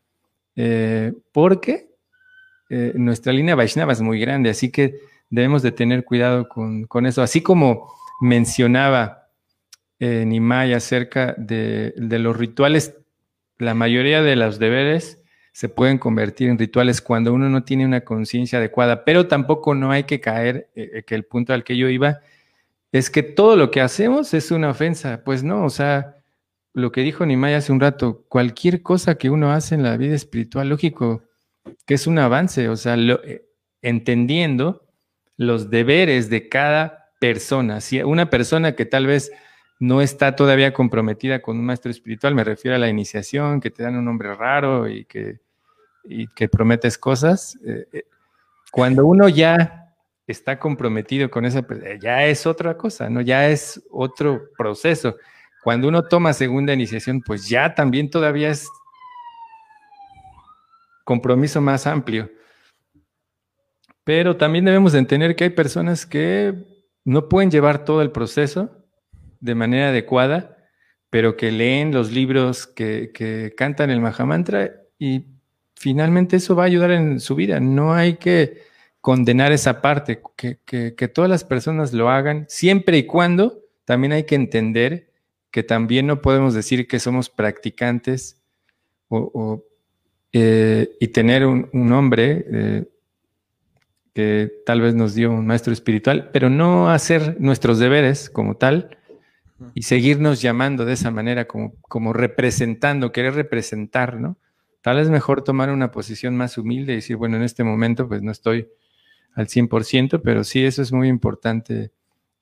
eh, porque eh, nuestra línea Vaishnava es muy grande, así que debemos de tener cuidado con, eso. Así como mencionaba eh, Nimai acerca de, de los rituales, la mayoría de los deberes se pueden convertir en rituales cuando uno no tiene una conciencia adecuada, pero tampoco no hay que caer, eh, eh, que el punto al que yo iba es que todo lo que hacemos es una ofensa. Pues no, o sea, lo que dijo Nimai hace un rato, cualquier cosa que uno hace en la vida espiritual, lógico que es un avance, o sea, eh, entendiendo los deberes de cada persona. Si una persona que tal vez no está todavía comprometida con un maestro espiritual, me refiero a la iniciación, que te dan un nombre raro y que, que prometes cosas. Eh, eh, cuando uno ya está comprometido con esa, ya es otra cosa, ¿no? Ya es otro proceso. Cuando uno toma segunda iniciación, pues ya también todavía es compromiso más amplio. Pero también debemos entender que hay personas que no pueden llevar todo el proceso de manera adecuada, pero que leen los libros que, cantan el Mahamantra y finalmente eso va a ayudar en su vida. No hay que condenar esa parte, que, que, todas las personas lo hagan, siempre y cuando también hay que entender que también no podemos decir que somos practicantes o, eh, y tener un, hombre eh, que tal vez nos dio un maestro espiritual, pero no hacer nuestros deberes como tal y seguirnos llamando de esa manera, como, como representando, querer representar, ¿no? Tal vez mejor tomar una posición más humilde y decir, bueno, en este momento pues no estoy al 100%, pero sí, eso es muy importante,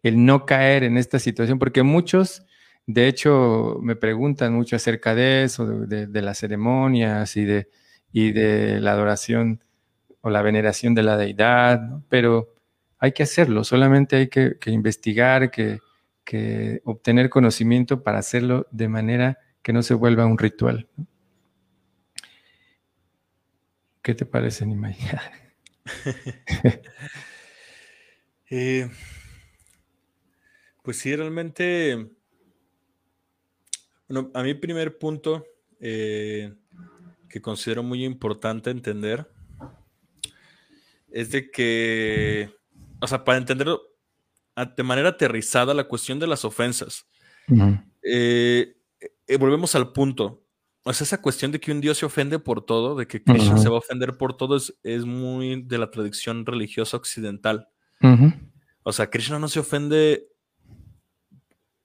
el no caer en esta situación, porque muchos, de hecho, me preguntan mucho acerca de eso, de, las ceremonias y de, y de la adoración o la veneración de la deidad, pero hay que hacerlo, solamente hay que, investigar, que, obtener conocimiento para hacerlo de manera que no se vuelva un ritual. ¿Qué te parece, Nimai? <laughs> Eh, pues sí, realmente, bueno, a mi primer punto eh, que considero muy importante entender es de que, o sea, para entenderlo de manera aterrizada la cuestión de las ofensas, eh, volvemos al punto. O sea, esa cuestión de que un Dios se ofende por todo, de que Krishna se va a ofender por todo, es, muy de la tradición religiosa occidental. O sea, Krishna no se ofende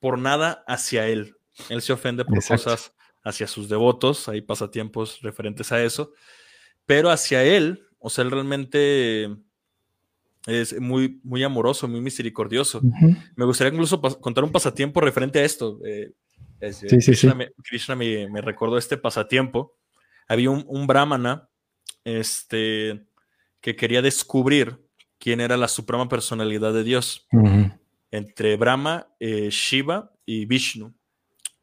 por nada hacia él. Él se ofende por cosas hacia sus devotos, hay pasatiempos referentes a eso, pero hacia él, o sea, él realmente es muy, muy amoroso, muy misericordioso. Me gustaría incluso contar un pasatiempo referente a esto. Eh, Krishna, Me, recordó este pasatiempo. Había un, brahmana este, que quería descubrir quién era la suprema personalidad de Dios. Entre Brahma, eh, Shiva y Vishnu.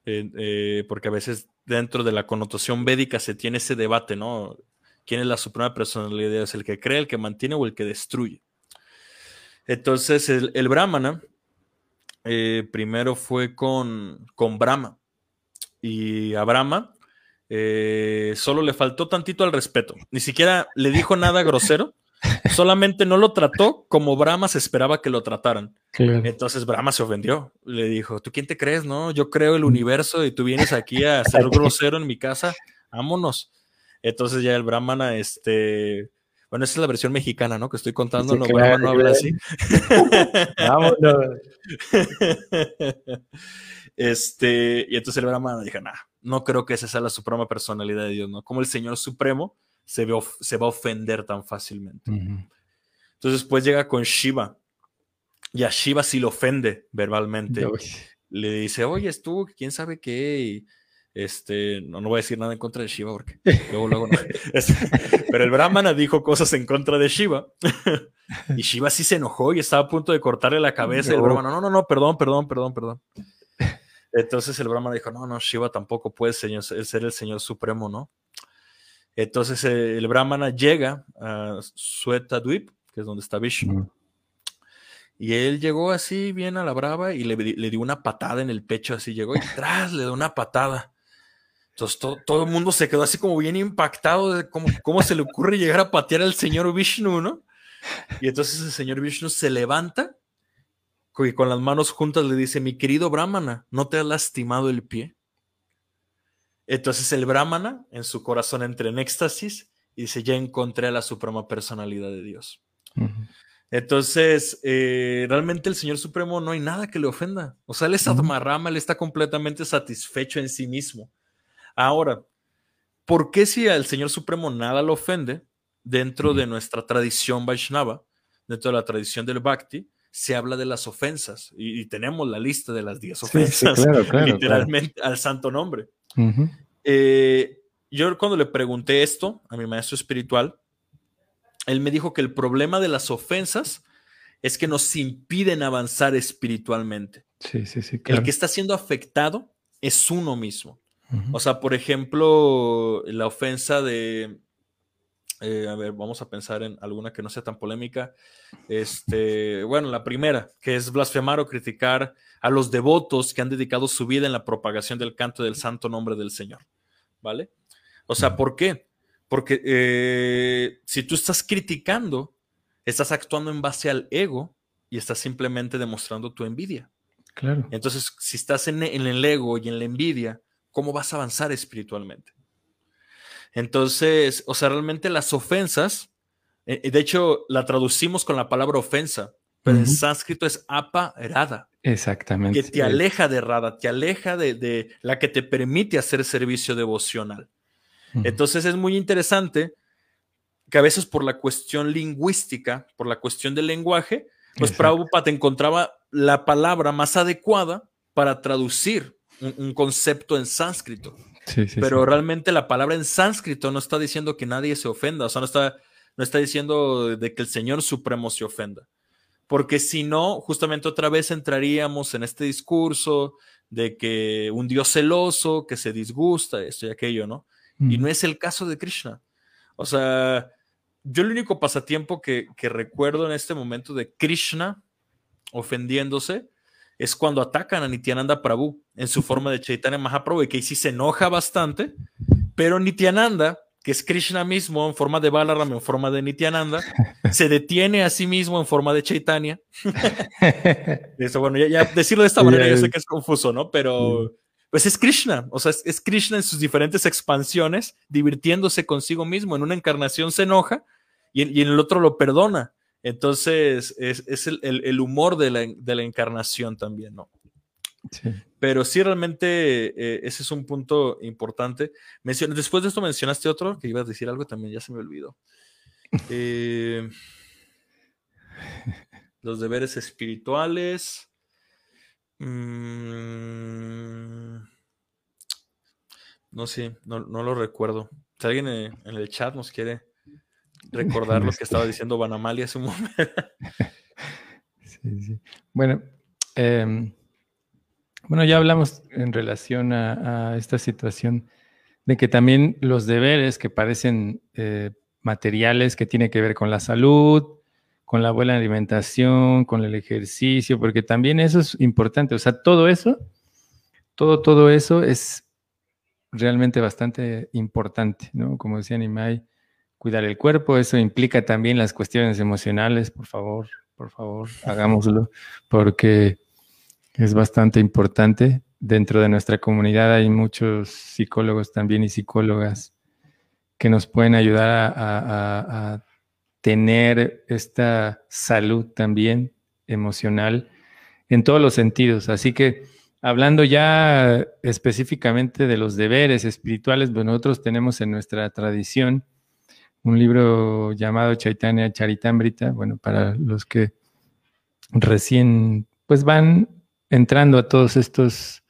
Eh, porque a veces dentro de la connotación védica se tiene ese debate, ¿no? ¿Quién es la suprema personalidad Dios? ¿El que cree, el que mantiene o el que destruye? Entonces, el, el Brahmana eh, primero fue con, con Brahma. Y a Brahma eh, solo le faltó tantito al respeto. Ni siquiera le dijo nada grosero. <laughs> Solamente no lo trató como Brahma se esperaba que lo trataran. Entonces Brahma se ofendió. Le dijo, ¿tú quién te crees? No, yo creo el universo y tú vienes aquí a <laughs> ser grosero en mi casa. Vámonos. Entonces ya el Brahmana, este, bueno, esa es la versión mexicana, ¿no? Que estoy contando, no, no habla así. Vámonos. <laughs> <laughs> este, y entonces el Brahma dijo, nah, no creo que esa sea la suprema personalidad de Dios, ¿no? Como el Señor Supremo se, se va a ofender tan fácilmente. Entonces, pues llega con Shiva. Y a Shiva sí lo ofende verbalmente. Le dice, oye, tú, quién sabe qué. Este, no, no voy a decir nada en contra de Shiva porque <laughs> luego, luego no. Pero el Brahmana dijo cosas en contra de Shiva y Shiva sí se enojó y estaba a punto de cortarle la cabeza. Y el Brahmana, no, no, no, perdón, perdón, perdón, perdón. Entonces el Brahmana dijo, no, no, Shiva tampoco puede ser el Señor Supremo, ¿no? Entonces el Brahmana llega a Dweep, que es donde está Vishnu. Y él llegó así bien a la brava y le, le, dio una patada en el pecho, así llegó y tras le dio una patada. Entonces todo, el mundo se quedó así como bien impactado de cómo, cómo se le ocurre llegar a patear al señor Vishnu, ¿no? Y entonces el señor Vishnu se levanta y con las manos juntas le dice, mi querido Brahmana, ¿no te has lastimado el pie? Entonces el Brahmana, en su corazón entra en éxtasis y dice, ya encontré a la suprema personalidad de Dios. Entonces, eh, realmente el Señor Supremo no hay nada que le ofenda. O sea, él es Atmarrama, él está completamente satisfecho en sí mismo. Ahora, ¿por qué si al Señor Supremo nada lo ofende dentro de nuestra tradición Vaishnava, dentro de la tradición del Bhakti, se habla de las ofensas y, tenemos la lista de las 10 ofensas, literalmente al santo nombre. Eh, yo cuando le pregunté esto a mi maestro espiritual, él me dijo que el problema de las ofensas es que nos impiden avanzar espiritualmente. Sí, sí, sí. El que está siendo afectado es uno mismo. O sea, por ejemplo, la ofensa de. Eh, a ver, vamos a pensar en alguna que no sea tan polémica. Este, bueno, la primera, que es blasfemar o criticar a los devotos que han dedicado su vida en la propagación del canto del santo nombre del Señor. ¿Vale? O sea, ¿por qué? Porque eh, si tú estás criticando, estás actuando en base al ego y estás simplemente demostrando tu envidia. Claro. Entonces, si estás en, el ego y en la envidia, ¿cómo vas a avanzar espiritualmente? Entonces, o sea, realmente las ofensas, eh, de hecho, la traducimos con la palabra ofensa, pero en sánscrito es apa rada. Exactamente. Que te aleja de rada, te aleja de, la que te permite hacer servicio devocional. Entonces es muy interesante que a veces por la cuestión lingüística, por la cuestión del lenguaje, pues Prabhupada encontraba la palabra más adecuada para traducir un, concepto en sánscrito. Pero realmente la palabra en sánscrito no está diciendo que nadie se ofenda, o sea, no está, no está diciendo de que el Señor Supremo se ofenda. Porque si no, justamente otra vez entraríamos en este discurso de que un Dios celoso, que se disgusta, esto y aquello, ¿no? Y no es el caso de Krishna. O sea, yo el único pasatiempo que, recuerdo en este momento de Krishna ofendiéndose es cuando atacan a Nityananda Prabhu en su forma de Chaitanya Mahaprabhu y sí se enoja bastante, pero Nityananda, que es Krishna mismo en forma de Balaram, en forma de Nityananda, <laughs> se detiene a sí mismo en forma de Chaitanya. <laughs> Eso, bueno, ya, decirlo de esta manera yo sé que es confuso, ¿no? Pero pues es Krishna, o sea, es, Krishna en sus diferentes expansiones, divirtiéndose consigo mismo. En una encarnación se enoja y, en el otro lo perdona. Entonces, es, el, humor de la, encarnación también, ¿no? Sí. Pero sí, realmente eh, ese es un punto importante. después de esto mencionaste otro, que ibas a decir algo también, ya se me olvidó. Eh, <laughs> los deberes espirituales. Mm, no sé, no, lo recuerdo. Si alguien en, el chat nos quiere recordar lo que estaba diciendo Banamali hace un momento. Bueno, em, bueno, ya hablamos en relación a, esta situación de que también los deberes que parecen eh, materiales que tienen que ver con la salud, con la buena alimentación, con el ejercicio, porque también eso es importante. O sea, todo eso, todo, todo eso es realmente bastante importante, ¿no? Como decía Nimai, cuidar el cuerpo, eso implica también las cuestiones emocionales, por favor, por favor, hagámoslo, porque es bastante importante. Dentro de nuestra comunidad hay muchos psicólogos también y psicólogas que nos pueden ayudar a tener esta salud también emocional en todos los sentidos. Así que hablando ya específicamente de los deberes espirituales, pues nosotros tenemos en nuestra tradición un libro llamado Chaitanya Charitamrita, bueno, para los que recién pues van entrando a todos estos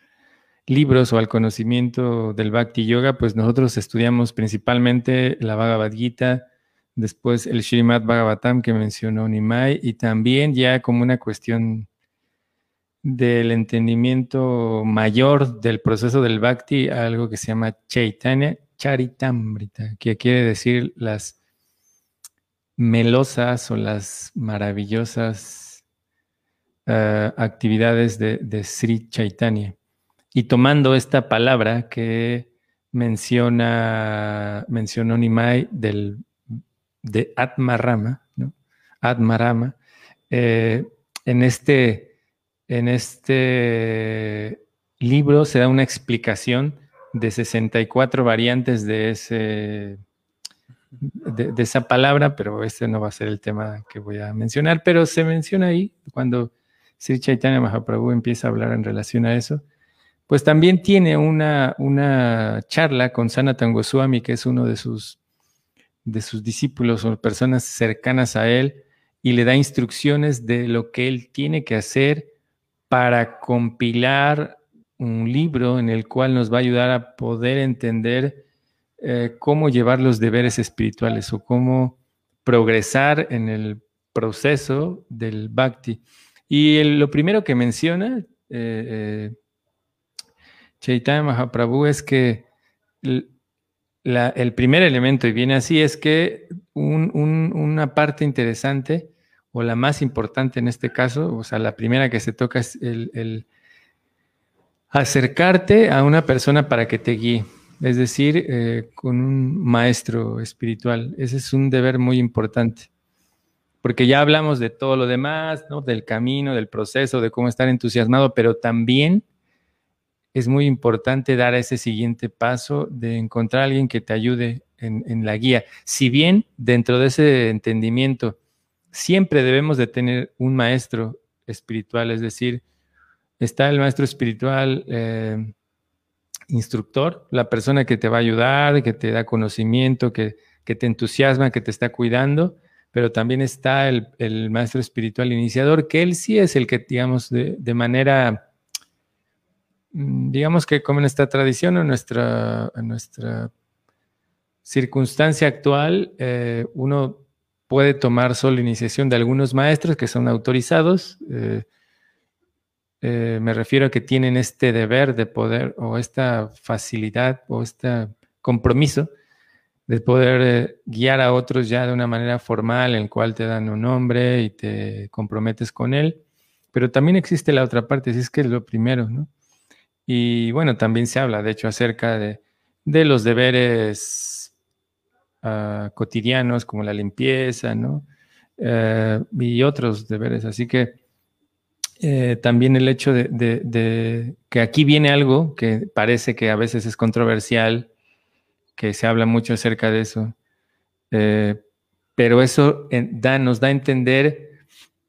libros o al conocimiento del Bhakti Yoga, pues nosotros estudiamos principalmente la Bhagavad Gita, después el Srimad Bhagavatam que mencionó Nimai y también ya como una cuestión del entendimiento mayor del proceso del Bhakti, algo que se llama Chaitanya Charitamrita, que quiere decir las melosas o las maravillosas eh, actividades de, de Sri Chaitanya. Y tomando esta palabra que menciona, mencionó Nimai del de Atmarama, ¿no? Atmarama, eh, en, este, en este libro se da una explicación de 64 variantes de, ese, de, esa palabra, pero este no va a ser el tema que voy a mencionar, pero se menciona ahí cuando Sri Chaitanya Mahaprabhu empieza a hablar en relación a eso. Pues también tiene una, una charla con Sanatan Goswami, que es uno de sus de sus discípulos o personas cercanas a él y le da instrucciones de lo que él tiene que hacer para compilar un libro en el cual nos va a ayudar a poder entender eh, cómo llevar los deberes espirituales o cómo progresar en el proceso del bhakti. Y lo primero que menciona eh, eh, Chaitanya Mahaprabhu es que el primer elemento, y viene así, es que una parte interesante, o la más importante en este caso, o sea, la primera que se toca es el, acercarte a una persona para que te guíe. es decir, eh, con un maestro espiritual. Ese es un deber muy importante, porque ya hablamos de todo lo demás, ¿no? del camino, del proceso, de cómo estar entusiasmado, pero también es muy importante dar ese siguiente paso de encontrar a alguien que te ayude en, en la guía. Si bien dentro de ese entendimiento siempre debemos de tener un maestro espiritual, es decir, está el maestro espiritual eh, instructor, la persona que te va a ayudar, que te da conocimiento, que, te entusiasma, que te está cuidando, pero también está el, maestro espiritual iniciador, que él sí es el que, digamos, de, manera, mm, digamos que como en esta tradición o nuestra, en nuestra circunstancia actual, eh, uno puede tomar solo iniciación de algunos maestros que son autorizados. Eh, eh, me refiero a que tienen este deber de poder o esta facilidad o este compromiso de poder eh, guiar a otros ya de una manera formal en el cual te dan un nombre y te comprometes con él. Pero también existe la otra parte, si es que es lo primero, ¿no? Y bueno, también se habla, de hecho, acerca de, de los deberes Ah, cotidianos como la limpieza, ¿no? Eh, y otros deberes. Así que eh, también el hecho de, que aquí viene algo que parece que a veces es controversial, que se habla mucho acerca de eso, eh, pero eso nos da a entender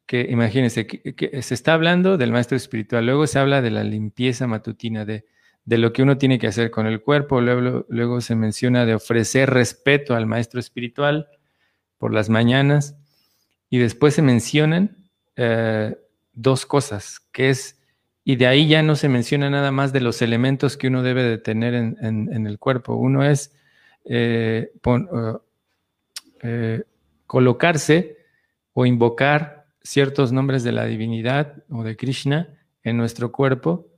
que, imagínense, que, se está hablando del maestro espiritual, luego se habla de la limpieza matutina, de de lo que uno tiene que hacer con el cuerpo. Luego, luego se menciona de ofrecer respeto al maestro espiritual por las mañanas. Y después se mencionan eh, dos cosas, que es, y de ahí ya no se menciona nada más de los elementos que uno debe de tener en, el cuerpo. Uno es eh, eh, colocarse o invocar ciertos nombres de la divinidad o de Krishna en nuestro cuerpo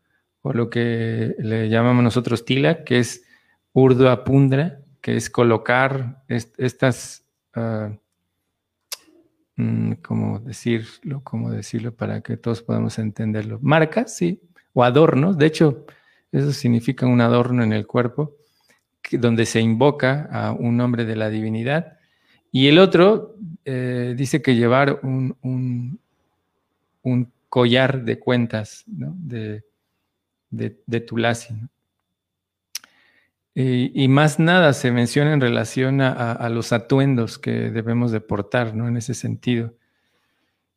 o lo que le llamamos nosotros tila, que es urdu apundra, que es colocar estas, uh, ¿cómo decirlo? ¿Cómo decirlo para que todos podamos entenderlo? Marcas, sí, o adornos. De hecho, eso significa un adorno en el cuerpo, donde se invoca a un nombre de la divinidad. Y el otro eh, dice que llevar un, un, collar de cuentas, ¿no? De, de, Tulasi. Y, más nada se menciona en relación a, los atuendos que debemos de portar, ¿no? En ese sentido.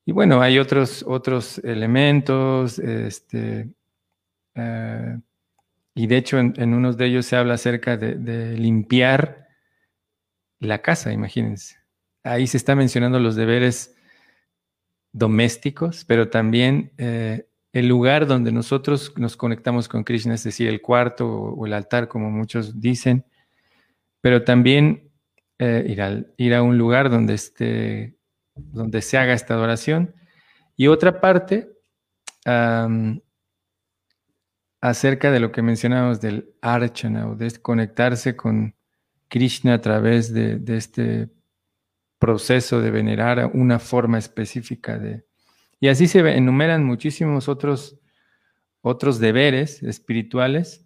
Y bueno, hay otros, otros elementos, este, eh, y de hecho en, en, unos de ellos se habla acerca de, limpiar la casa, imagínense. Ahí se está mencionando los deberes domésticos, pero también eh, el lugar donde nosotros nos conectamos con Krishna, es decir, el cuarto o, el altar, como muchos dicen, pero también eh, ir, a un lugar donde, esté, donde se haga esta adoración. Y otra parte, acerca de lo que mencionamos del archana o de conectarse con Krishna a través de este proceso de venerar una forma específica de, y así se enumeran muchísimos otros, otros deberes espirituales.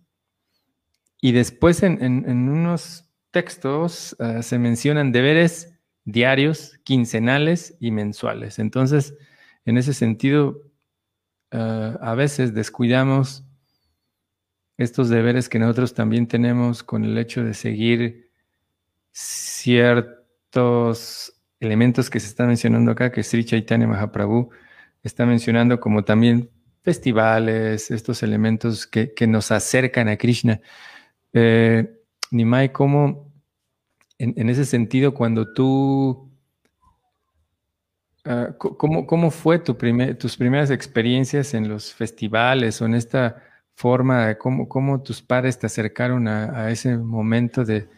Y después en, unos textos eh, se mencionan deberes diarios, quincenales y mensuales. Entonces, en ese sentido, eh, a veces descuidamos estos deberes que nosotros también tenemos con el hecho de seguir ciertos elementos que se están mencionando acá, que Sri Chaitanya Mahaprabhu está mencionando como también festivales, estos elementos que, nos acercan a Krishna. Eh, Nimai, ¿cómo en, ese sentido cuando tú... Ah, ¿cómo, fue tu tus primeras experiencias en los festivales o en esta forma? ¿Cómo, cómo tus padres te acercaron a, ese momento de,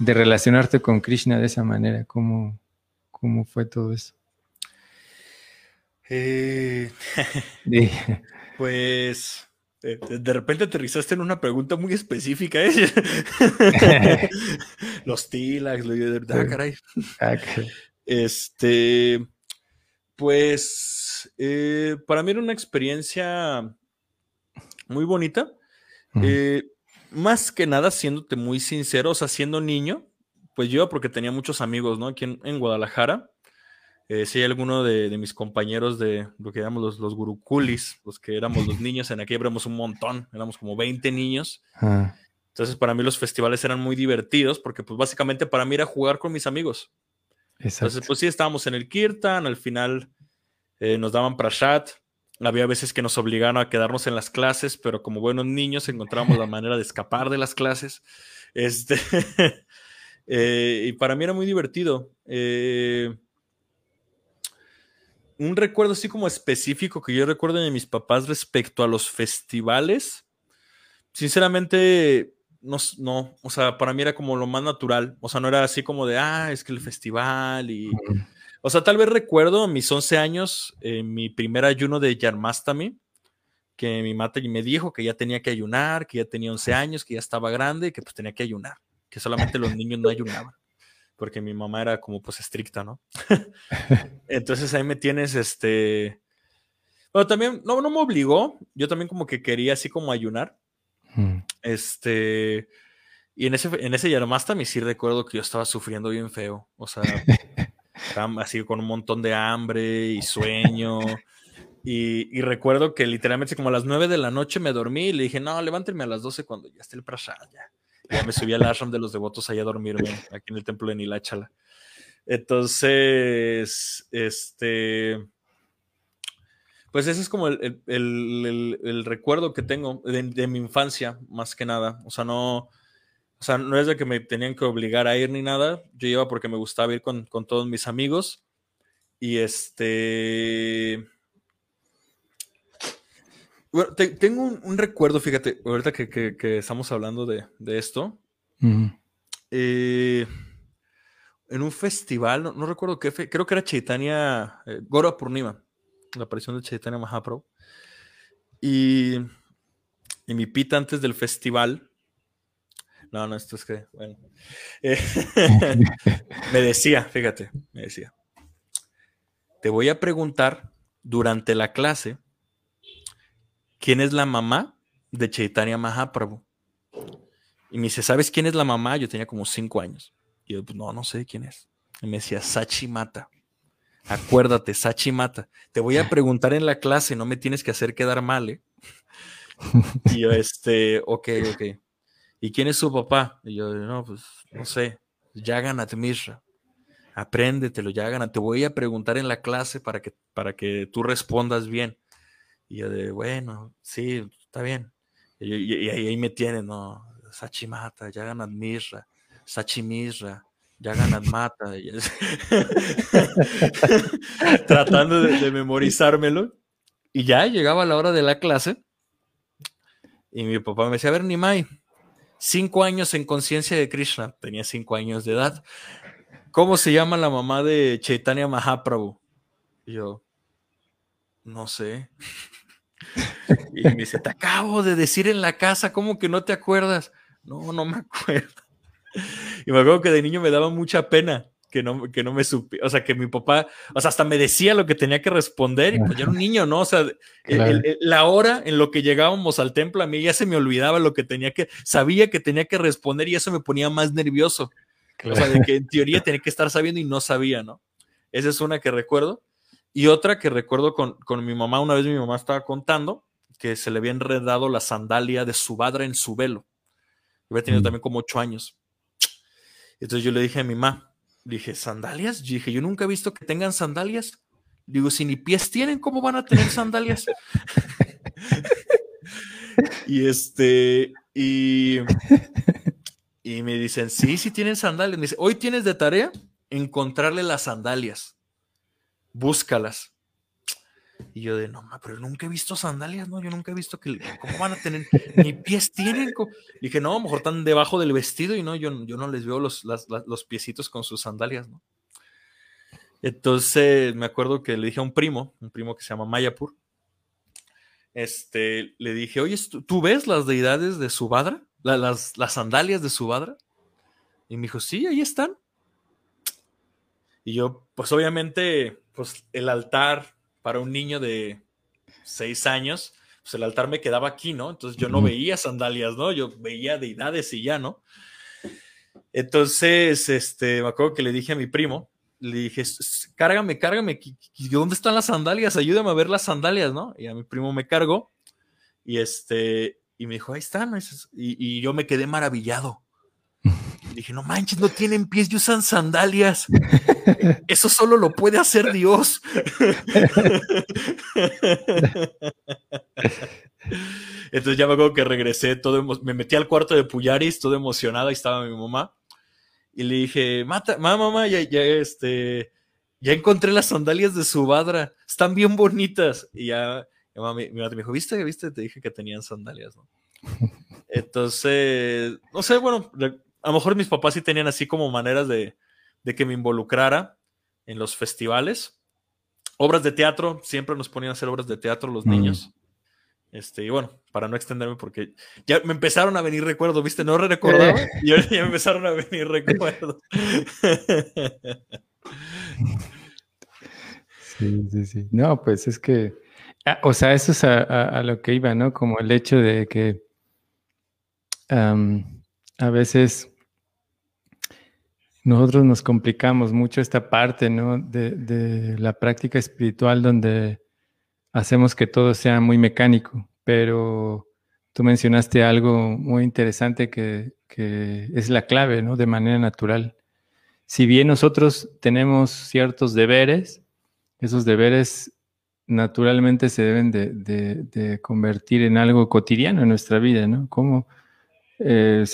relacionarte con Krishna de esa manera? ¿Cómo, cómo fue todo eso? Eh, pues eh, de repente aterrizaste en una pregunta muy específica. ¿eh? <laughs> Los tilags, lo de verdad, caray. Ah, este, pues para mí era una experiencia muy bonita. más que nada, siéndote muy sincero, o sea, siendo niño, pues yo, porque tenía muchos amigos, ¿no? Aquí en, Guadalajara. Eh, si alguno de, mis compañeros de lo que llamamos los, los guruculis, los que éramos los <laughs> niños, en aquí éramos un montón, éramos como 20 niños. Ah. Entonces, para mí los festivales eran muy divertidos porque, pues, básicamente para mí era jugar con mis amigos. Entonces, pues sí, estábamos en el Kirtan, al final eh, nos daban prashat, había veces que nos obligaban a quedarnos en las clases, pero como buenos niños encontrábamos la <laughs> manera de escapar de las clases. Este, <laughs> eh, y para mí era muy divertido. Eh, un recuerdo así como específico que yo recuerdo de mis papás respecto a los festivales. Sinceramente, no, no, o sea, para mí era como lo más natural. O sea, no era así como de, ah, es que el festival y... O sea, tal vez recuerdo a mis 11 años, eh, mi primer ayuno de Yarmastami, que mi madre me dijo que ya tenía que ayunar, que ya tenía 11 años, que ya estaba grande, que pues tenía que ayunar, que solamente los niños no ayunaban, porque mi mamá era como pues estricta, ¿no? <laughs> Entonces ahí me tienes, este... Bueno, también, no, no me obligó, yo también como que quería así como ayunar. Mm. Este... Y en ese, en ese Yarmastami sí recuerdo que yo estaba sufriendo bien feo, o sea... <laughs> así con un montón de hambre y sueño. Y, recuerdo que literalmente como a las 9 de la noche me dormí y le dije, no, levánteme a las 12 cuando ya esté el prasad. Ya, ya me subí al ashram de los devotos allá a dormirme, aquí en el templo de Nilachala. Entonces, este, pues ese es como el, recuerdo que tengo de, de, mi infancia, más que nada. O sea, no, o sea, no es de que me tenían que obligar a ir ni nada. Yo iba porque me gustaba ir con, todos mis amigos. Y este. Bueno, tengo un, recuerdo, fíjate, ahorita que, estamos hablando de, esto. Eh, en un festival, no, recuerdo qué, creo que era Chaitanya, eh, Gora Purnima, la aparición de Chaitanya Mahaprabhu. Y, y mi pita antes del festival no, no, esto es que, bueno. Eh, <laughs> me decía, fíjate, me decía, te voy a preguntar durante la clase quién es la mamá de Chaitanya Mahaprabhu. Y me dice, ¿sabes quién es la mamá? Yo tenía como cinco años. Y yo, pues no, no sé quién es. Y me decía, Sachi Mata. Acuérdate, Sachi Mata. Te voy a <laughs> preguntar en la clase, no me tienes que hacer quedar mal, ¿eh? <laughs> Y yo, este, ok, ok. ¿y quién es su papá? Y yo, no, pues no sé, Yaganat Mishra. Apréndetelo, Yaganat. Te voy a preguntar en la clase para que, para que tú respondas bien. Y yo de, bueno, sí, está bien. Y, ahí, me tienen, ¿no? Sachimata, Yaganat Mishra, Sachimishra, Yaganat Mata. <laughs> Tratando de, de memorizármelo. Y ya llegaba la hora de la clase. Y mi papá me decía, a ver, Nimai, Cinco años en conciencia de Krishna. Tenía cinco años de edad. ¿Cómo se llama la mamá de Chaitanya Mahaprabhu? yo, no sé. <laughs> Y me dice, te acabo de decir en la casa, ¿cómo que no te acuerdas? No, no me acuerdo. Y me acuerdo que de niño me daba mucha pena que no, que no me supe, o sea, que mi papá, o sea, hasta me decía lo que tenía que responder y pues yo era un niño, ¿no? O sea, <laughs> la hora en lo que llegábamos al templo, a mí ya se me olvidaba lo que tenía que, sabía que tenía que responder y eso me ponía más nervioso. O sea, de que en teoría tenía que estar sabiendo y no sabía, ¿no? Esa es una que recuerdo. Y otra que recuerdo con, con mi mamá, una vez mi mamá estaba contando que se le había enredado la sandalia de su padre en su velo. Había tenido mm. también como ocho años. Entonces yo le dije a mi mamá, Dije, ¿sandalias? dije, yo nunca he visto que tengan sandalias. Digo, si ni pies tienen, ¿cómo van a tener sandalias? <laughs> y este, y, y me dicen, sí, sí tienen sandalias. Me dice, hoy tienes de tarea encontrarle las sandalias. Búscalas. Y yo de, no, pero nunca he visto sandalias, ¿no? Yo nunca he visto que, ¿cómo van a tener? Ni pies tienen. dije, no, a lo mejor están debajo del vestido y no, yo, yo no les veo los, los piecitos con sus sandalias, ¿no? Entonces me acuerdo que le dije a un primo, un primo que se llama Mayapur, este, le dije, oye, ¿tú ves las deidades de Subadra? las, las sandalias de Subadra? Y me dijo, sí, ahí están. Y yo, pues obviamente, pues el altar para un niño de seis años, pues el altar me quedaba aquí, ¿no? Entonces yo no veía sandalias, ¿no? Yo veía deidades y ya, ¿no? Entonces, este, me acuerdo que le dije a mi primo, le dije, cárgame, cárgame, ¿dónde están las sandalias? Ayúdame a ver las sandalias, ¿no? Y a mi primo me cargó y este, y me dijo, ahí están, y, y yo me quedé maravillado. <laughs> Dije, no manches, no tienen pies y usan sandalias. <laughs> Eso solo lo puede hacer Dios. Entonces ya me acuerdo que regresé, todo me metí al cuarto de Puyaris, todo emocionada, y estaba mi mamá. Y le dije, Mata, mamá, mamá, ya, ya, este, ya encontré las sandalias de Subadra, están bien bonitas. Y ya mi, mi, me dijo, ¿viste? ¿Viste? Te dije que tenían sandalias, ¿no? <laughs> Entonces, no sé, bueno, a lo mejor mis papás sí tenían así como maneras de, de que me involucrara en los festivales. Obras de teatro, siempre nos ponían a hacer obras de teatro los mm. niños. Este, y bueno, para no extenderme, porque ya me empezaron a venir recuerdos, ¿viste? No recordaba <laughs> y ahora ya me empezaron a venir recuerdos. <laughs> Sí, sí, sí. No, pues es que, ah, o sea, eso es a, lo que iba, ¿no? Como el hecho de que a veces nosotros nos complicamos mucho esta parte, ¿no? De, de la práctica espiritual donde hacemos que todo sea muy mecánico, pero tú mencionaste algo muy interesante que, es la clave, ¿no? De manera natural. Si bien nosotros tenemos ciertos deberes, esos deberes naturalmente se deben de, convertir en algo cotidiano en nuestra vida, ¿no? Como eh,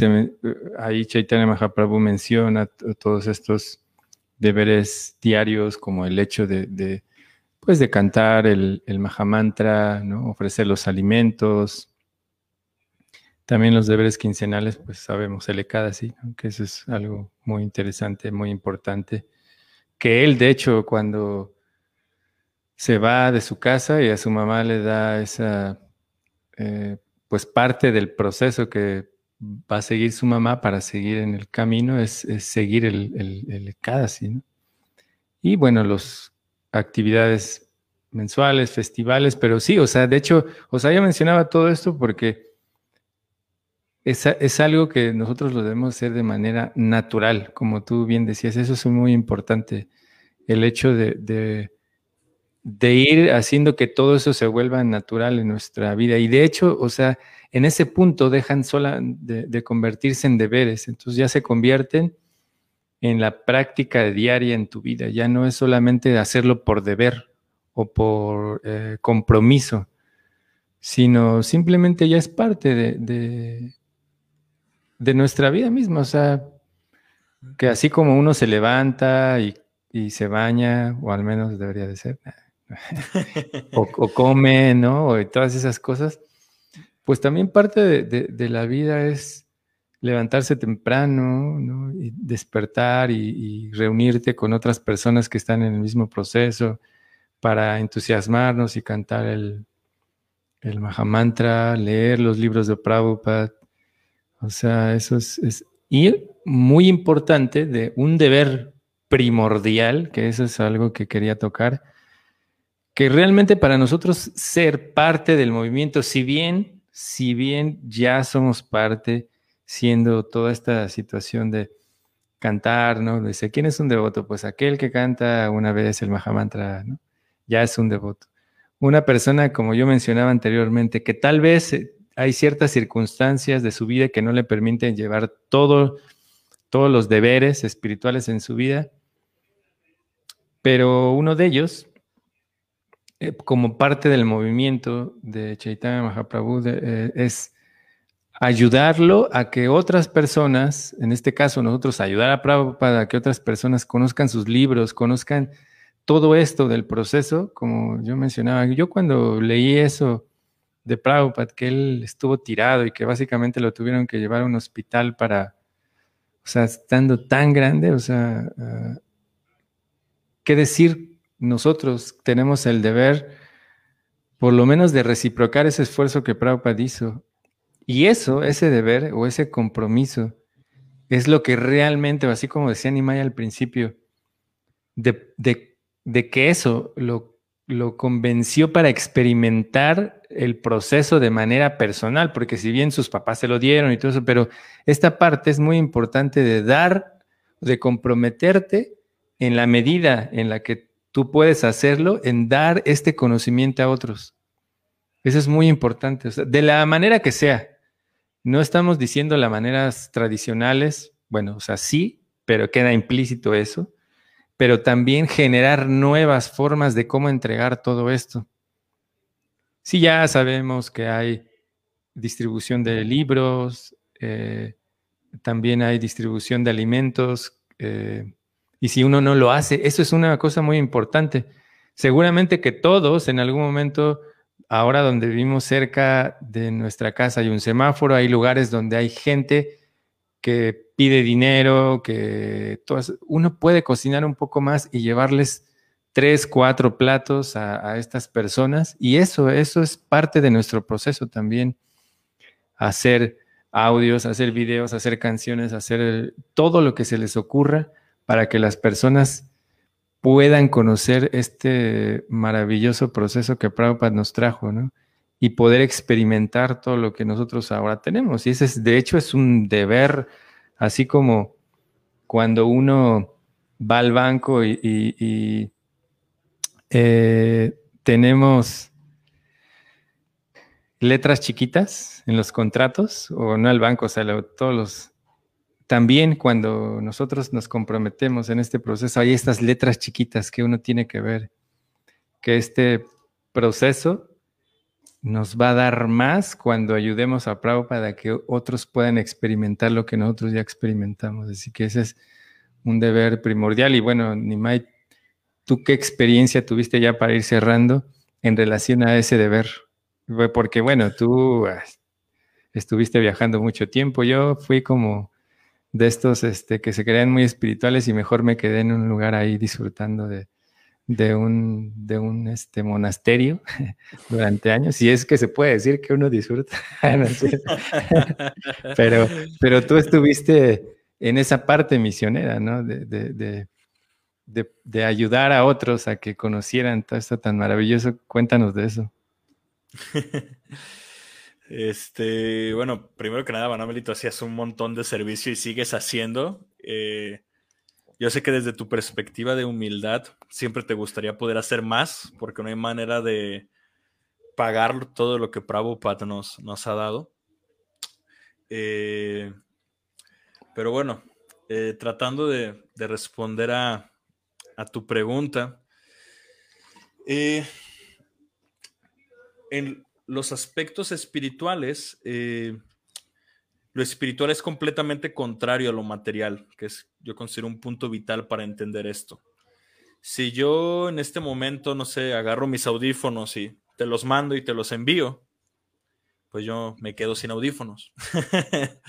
ahí Chaitanya Mahaprabhu menciona todos estos deberes diarios como el hecho de, pues de cantar el, el Mahamantra, ofrecer los alimentos. También los deberes quincenales, pues sabemos, el Ekadasi, que eso es algo muy interesante, muy importante. Que él, de hecho, cuando se va de su casa y a su mamá le da esa, eh, pues parte del proceso que va a seguir su mamá para seguir en el camino, es, seguir el, el, el Y bueno, los actividades mensuales, festivales, pero sí, o sea, de hecho, o sea, ya mencionaba todo esto porque es, es, algo que nosotros lo debemos hacer de manera natural, como tú bien decías, eso es muy importante, el hecho de, de ir haciendo que todo eso se vuelva natural en nuestra vida. Y de hecho, o sea, en ese punto dejan sola de, de convertirse en deberes, entonces ya se convierten en la práctica diaria en tu vida. Ya no es solamente hacerlo por deber o por eh, compromiso, sino simplemente ya es parte de, de, nuestra vida misma. O sea, que así como uno se levanta y, se baña, o al menos debería de ser, o, come, ¿no? O todas esas cosas, pues también parte de la vida es levantarse temprano, ¿no? y despertar y, reunirte con otras personas que están en el mismo proceso para entusiasmarnos y cantar el, el Mahamantra, leer los libros de Prabhupada. O sea, eso es, es, Y muy importante, de un deber primordial, que eso es algo que quería tocar, que realmente para nosotros ser parte del movimiento, si bien, si bien ya somos parte, siendo toda esta situación de cantar, ¿no? Dice, ¿quién es un devoto? Pues aquel que canta una vez el Mahamantra, ¿no? Ya es un devoto. Una persona, como yo mencionaba anteriormente, que tal vez eh, hay ciertas circunstancias de su vida que no le permiten llevar todo, todos los deberes espirituales en su vida, pero uno de ellos, eh, como parte del movimiento de Chaitanya Mahaprabhu, eh, es ayudarlo a que otras personas, en este caso nosotros ayudar a Prabhupada a que otras personas conozcan sus libros, conozcan todo esto del proceso, como yo mencionaba, yo cuando leí eso de Prabhupada, que él estuvo tirado y que básicamente lo tuvieron que llevar a un hospital para, o sea, estando tan grande, o sea, uh, ¿qué decir? Nosotros tenemos el deber, por lo menos, de reciprocar ese esfuerzo que Prabhupada hizo. Y eso, ese deber o ese compromiso, es lo que realmente, así como decía Nimaya al principio, de, que eso lo, lo, convenció para experimentar el proceso de manera personal, porque si bien sus papás se lo dieron y todo eso, pero esta parte es muy importante de dar, de comprometerte en la medida en la que tú puedes hacerlo, en dar este conocimiento a otros. Eso es muy importante, de la manera que sea. No estamos diciendo las maneras tradicionales, bueno, o sea, sí, pero queda implícito eso, pero también generar nuevas formas de cómo entregar todo esto. Sí, ya sabemos que hay distribución de libros, eh, también hay distribución de alimentos, eh, y si uno no lo hace, eso es una cosa muy importante. Seguramente que todos en algún momento, ahora donde vivimos cerca de nuestra casa hay un semáforo, hay lugares donde hay gente que pide dinero, que uno puede cocinar un poco más y llevarles tres, cuatro platos a, estas personas. Y eso, eso es parte de nuestro proceso también. Hacer audios, hacer videos, hacer canciones, hacer todo lo que se les ocurra para que las personas puedan conocer este maravilloso proceso que Prabhupada nos trajo, ¿no? Y poder experimentar todo lo que nosotros ahora tenemos. Y ese es, de hecho, es un deber, así como cuando uno va al banco y eh, tenemos letras chiquitas en los contratos, o no al banco, o sea, todos los... También cuando nosotros nos comprometemos en este proceso, hay estas letras chiquitas que uno tiene que ver, que este proceso nos va a dar más cuando ayudemos a para que otros puedan experimentar lo que nosotros ya experimentamos. Así que ese es un deber primordial. Y bueno, Nimai ¿Tú qué experiencia tuviste ya para ir cerrando en relación a ese deber? Porque bueno, tú ah, estuviste viajando mucho tiempo, yo fui como de estos este, que se crean muy espirituales y mejor me quedé en un lugar ahí disfrutando de, un, de un este, monasterio <laughs> durante años, si es que se puede decir que uno disfruta. <laughs> <laughs> pero, pero tú estuviste en esa parte misionera, ¿no? de, de, ayudar a otros a que conocieran todo esto tan maravilloso. Cuéntanos de eso. Este, bueno, primero que nada, Banamelito, hacías un montón de servicio y sigues haciendo. Eh, yo sé que desde tu perspectiva de humildad siempre te gustaría poder hacer más, porque no hay manera de pagar todo lo que Prabhupada nos, nos ha dado. Eh, pero bueno, eh, tratando de responder a, a tu pregunta, en los aspectos espirituales, eh, lo espiritual es completamente contrario a lo material, que es, yo considero un punto vital para entender esto. Si yo en este momento, no sé, agarro mis audífonos y te los mando y te los envío, pues yo me quedo sin audífonos. <laughs>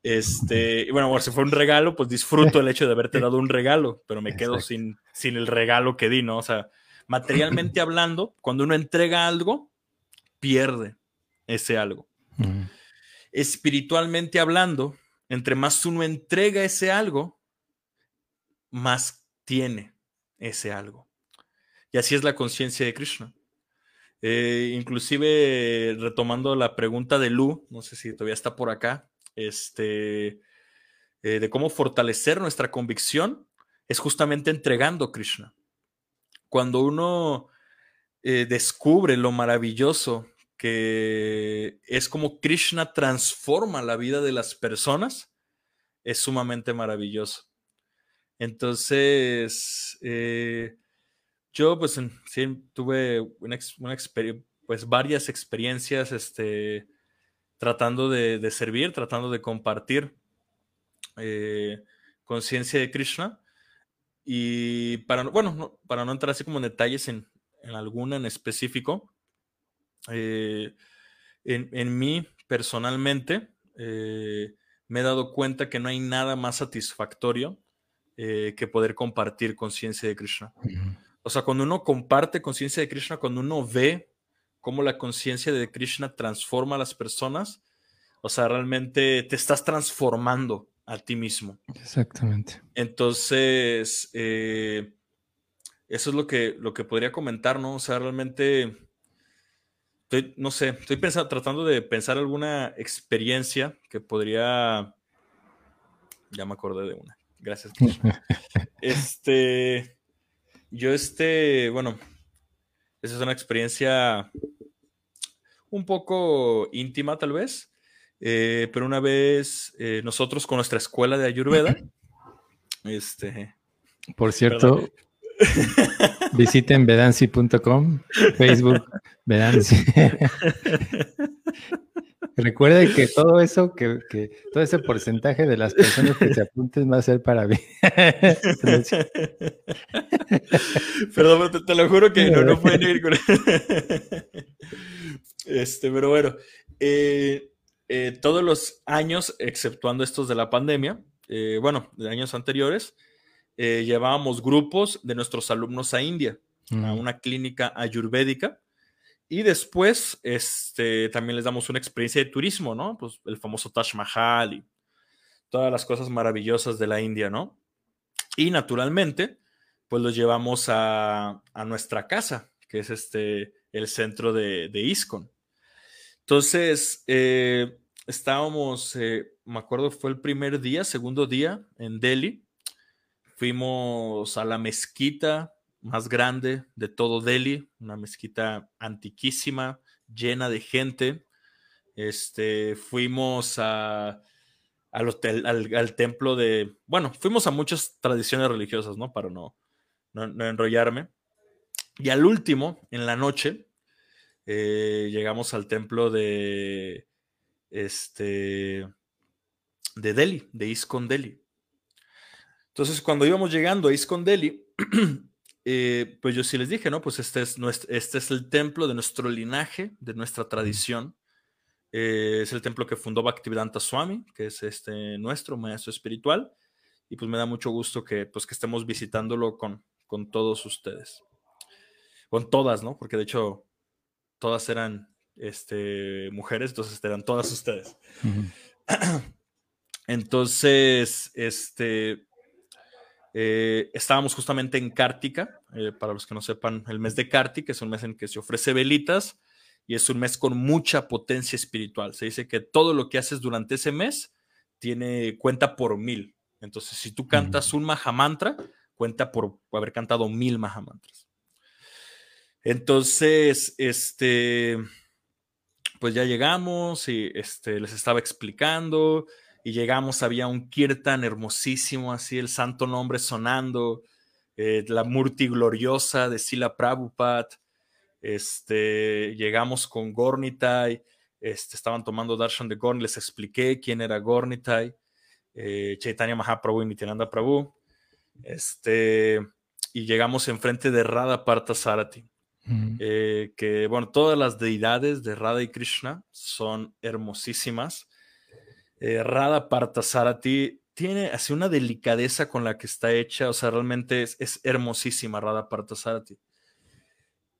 Este, y bueno, si fue un regalo, pues disfruto el hecho de haberte dado un regalo, pero me quedo sin, sin el regalo que di, ¿no? O sea, materialmente hablando, cuando uno entrega algo, pierde ese algo. Espiritualmente hablando, entre más uno entrega ese algo, más tiene ese algo. Y así es la conciencia de Krishna. Eh, inclusive retomando la pregunta de Lu, no sé si todavía está por acá, este, eh, de cómo fortalecer nuestra convicción, es justamente entregando Krishna. Cuando uno eh, descubre lo maravilloso que es como Krishna transforma la vida de las personas, es sumamente maravilloso. Entonces, eh, yo pues sí, tuve una, pues varias experiencias este, tratando de, servir, tratando de compartir eh, conciencia de Krishna. Y para, bueno, no, para no entrar así como en detalles en, alguna en específico, eh, en, mí personalmente eh, me he dado cuenta que no hay nada más satisfactorio que poder compartir conciencia de Krishna. O sea, cuando uno comparte conciencia de Krishna, cuando uno ve cómo la conciencia de Krishna transforma a las personas. O sea, realmente te estás transformando a ti mismo. Exactamente. Entonces, eh, eso es lo que, lo que podría comentar, ¿no? O sea, realmente no sé, estoy pensando, tratando de pensar alguna experiencia que podría. Ya me acordé de una. Gracias. <laughs> este. Yo, este, bueno, esa es una experiencia un poco íntima, tal vez. Eh, pero una vez eh, nosotros con nuestra escuela de Ayurveda, <laughs> este. Por cierto, Visiten vedansi.com, Facebook Vedansi. Recuerde que todo eso, que, todo ese porcentaje de las personas que se apunten va a ser para mí. Perdón, te, lo juro que no, no pueden ir con Este, pero bueno, eh, eh, todos los años, exceptuando estos de la pandemia, eh, bueno, de años anteriores, eh, llevábamos grupos de nuestros alumnos a India, a una clínica ayurvédica. Y después, este, también les damos una experiencia de turismo, ¿no? Pues el famoso Taj Mahal y todas las cosas maravillosas de la India, ¿no? Y naturalmente, pues los llevamos a, nuestra casa, que es este, el centro de, de ISKCON. Entonces, eh, estábamos, eh, me acuerdo, fue el primer día, segundo día en Delhi, Fuimos a la mezquita más grande de todo Delhi, una mezquita antiquísima, llena de gente. Este, fuimos a, al, al, templo de, bueno, fuimos a muchas tradiciones religiosas, ¿no? Para no, no, enrollarme. Y al último, en la noche, eh, llegamos al templo de, este, de Delhi, de Iskon Delhi. Entonces, cuando íbamos llegando a Iskon Delhi, <clears throat> eh, pues yo sí les dije, ¿no? Pues este es, este es el templo de nuestro linaje, de nuestra tradición. Eh, es el templo que fundó Bhaktivedanta Swami, que es este nuestro maestro espiritual. Y pues me da mucho gusto que, pues, que estemos visitándolo con, con todos ustedes. Con todas, ¿no? Porque de hecho todas eran este, mujeres, entonces eran todas ustedes. <clears throat> Entonces, este, eh, estábamos justamente en Cártica, eh, para los que no sepan, el mes de Cártica es un mes en que se ofrece velitas y es un mes con mucha potencia espiritual. Se dice que todo lo que haces durante ese mes tiene cuenta por mil. Entonces, si tú cantas un Mahamantra, cuenta por haber cantado mil Mahamantras. Entonces, este, pues ya llegamos y este, les estaba explicando y llegamos, había un kirtan hermosísimo, así el santo nombre sonando, eh, la Murti gloriosa de Sila Prabhupada, este, llegamos con Gornitai, este, estaban tomando darshan de Gorn, les expliqué quién era Gornitai, eh, Chaitanya Mahaprabhu y Nityananda Prabhu, este, y llegamos enfrente de Radha Partha Sarati. Eh, que bueno, todas las deidades de Radha y Krishna son hermosísimas. Eh, Radha Partasarati tiene así una delicadeza con la que está hecha, o sea, realmente es, hermosísima Radha Partasarati.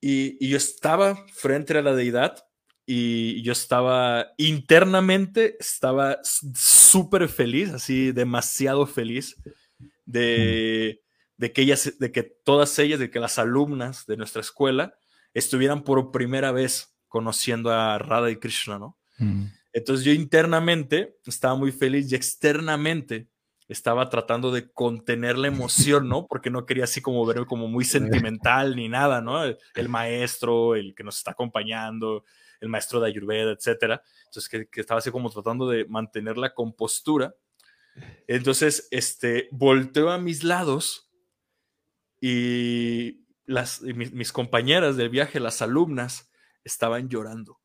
Y, y yo estaba frente a la deidad y yo estaba internamente, estaba súper feliz, así demasiado feliz de, de, que ellas, de que todas ellas, de que las alumnas de nuestra escuela estuvieran por primera vez conociendo a Radha y Krishna, ¿no? Entonces yo internamente estaba muy feliz y externamente estaba tratando de contener la emoción, ¿no? Porque no quería así como verme como muy sentimental ni nada, ¿no? El, maestro, el que nos está acompañando, el maestro de Ayurveda, etcétera. Entonces que, estaba así como tratando de mantener la compostura. Entonces, este, volteo a mis lados y las, mis compañeras del viaje, las alumnas, estaban llorando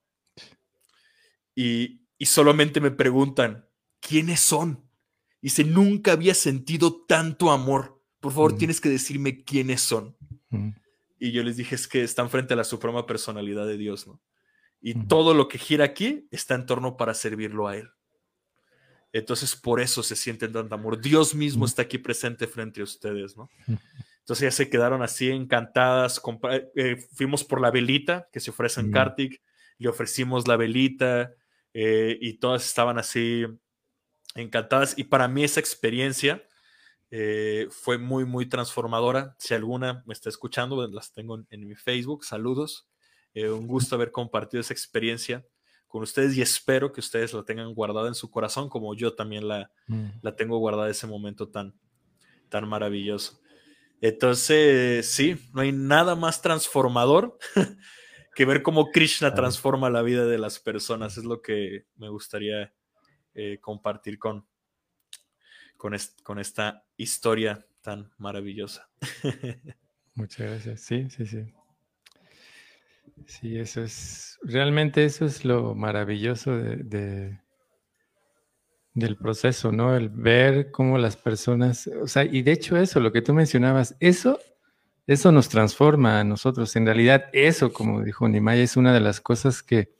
y, solamente me preguntan, ¿quiénes son? Y Dice, nunca había sentido tanto amor. Por favor, mm. tienes que decirme quiénes son. Mm. Y yo les dije, es que están frente a la suprema personalidad de Dios, ¿no? Y mm. todo lo que gira aquí está en torno para servirlo a Él. Entonces, por eso se sienten tanto amor. Dios mismo está aquí presente frente a ustedes, ¿no? Entonces ya se quedaron así encantadas. Eh, fuimos por la velita que se ofrece en Kartik, le ofrecimos la velita, eh, y todas estaban así encantadas. Y para mí esa experiencia eh, fue muy, muy transformadora. Si alguna me está escuchando, las tengo en, mi Facebook, saludos. Eh, un gusto haber compartido esa experiencia con ustedes y espero que ustedes la tengan guardada en su corazón como yo también la, mm. la tengo guardada ese momento tan, tan maravilloso. Entonces, sí, no hay nada más transformador que ver cómo Krishna transforma la vida de las personas. Es lo que me gustaría eh, compartir con, con, con esta historia tan maravillosa. <laughs> Muchas gracias. Sí, sí, sí. Sí, eso es, realmente eso es lo maravilloso de, del proceso, ¿no? El ver cómo las personas, o sea, y de hecho eso, lo que tú mencionabas, eso, eso nos transforma a nosotros. En realidad, eso, como dijo Nimay, es una de las cosas que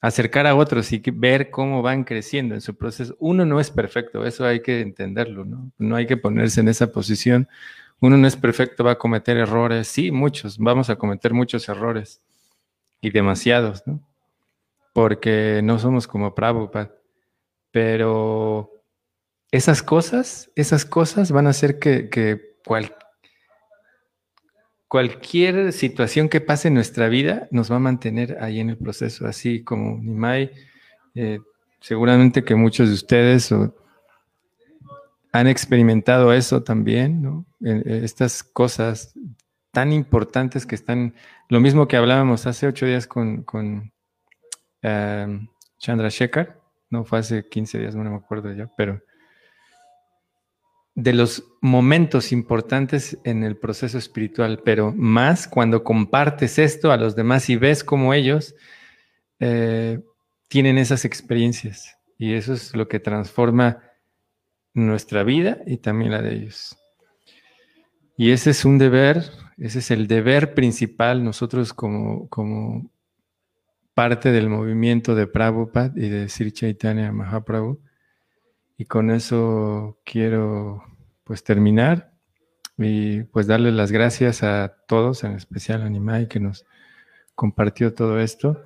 acercar a otros y ver cómo van creciendo en su proceso. Uno no es perfecto, eso hay que entenderlo, ¿no? No hay que ponerse en esa posición. Uno no es perfecto, va a cometer errores, sí, muchos, vamos a cometer muchos errores y demasiados, ¿no? Porque no somos como Prabhupada. Pero esas cosas, esas cosas van a hacer que, cualquier situación que pase en nuestra vida nos va a mantener ahí en el proceso, así como Nimai. Eh, seguramente que muchos de ustedes han experimentado eso también, ¿no? Estas cosas tan importantes que están, lo mismo que hablábamos hace ocho días con, Chandra Shekhar, no fue hace 15 días, no me acuerdo ya, pero de los momentos importantes en el proceso espiritual, pero más cuando compartes esto a los demás y ves cómo ellos eh, tienen esas experiencias. Y eso es lo que transforma nuestra vida y también la de ellos. Y ese es un deber ese es el deber principal nosotros como, como parte del movimiento de Prabhupada y de Sri Chaitanya Mahaprabhu. Y con eso quiero pues terminar y pues darle las gracias a todos, en especial a Nimai que nos compartió todo esto.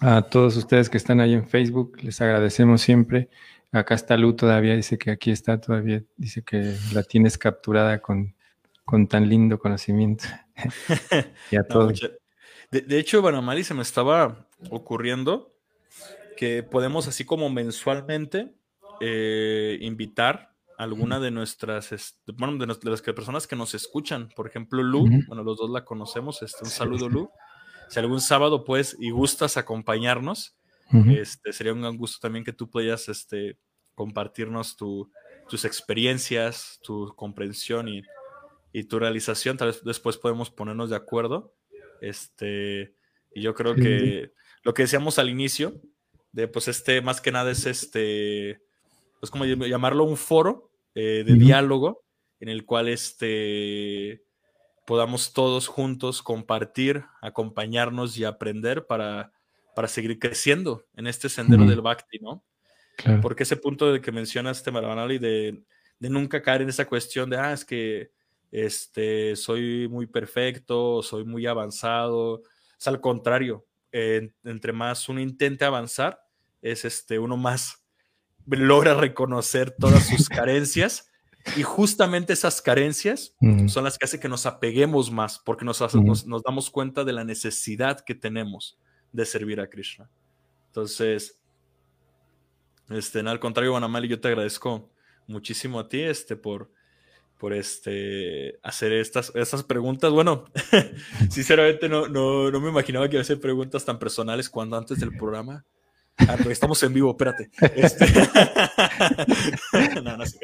A todos ustedes que están ahí en Facebook, les agradecemos siempre. Acá está Lu todavía, dice que aquí está todavía, dice que la tienes capturada con con tan lindo conocimiento. <laughs> y a todos. de, hecho, bueno, Mari, se me estaba ocurriendo que podemos, así como mensualmente, eh, invitar a alguna de nuestras, bueno, de, las personas que nos escuchan. Por ejemplo, Lu, bueno, los dos la conocemos. Este, un saludo, Lu. Si algún sábado puedes y gustas acompañarnos, este, sería un gran gusto también que tú puedas este, compartirnos tus experiencias, tu comprensión y y tu realización, tal vez después podemos ponernos de acuerdo. Este, y yo creo que lo que decíamos al inicio, de pues este, más que nada es este, pues como llamarlo un foro eh, de diálogo en el cual este, podamos todos juntos compartir, acompañarnos y aprender para, para seguir creciendo en este sendero del Bhakti, ¿no? Porque ese punto de que mencionaste, Maravanali, de, de nunca caer en esa cuestión de, ah, es que este, soy muy perfecto, soy muy avanzado. Es al contrario, entre más uno intente avanzar, es este, uno más logra reconocer todas sus carencias y justamente esas carencias son las que hacen que nos apeguemos más porque nos, nos, damos cuenta de la necesidad que tenemos de servir a Krishna. Entonces, este, al contrario, Vanamali, yo te agradezco muchísimo a ti este, por, por este, hacer estas, estas preguntas. Bueno, <laughs> sinceramente no, no, no, me imaginaba que iba a hacer preguntas tan personales cuando antes del programa. Ah, estamos en vivo, espérate. Este... <laughs> no, no se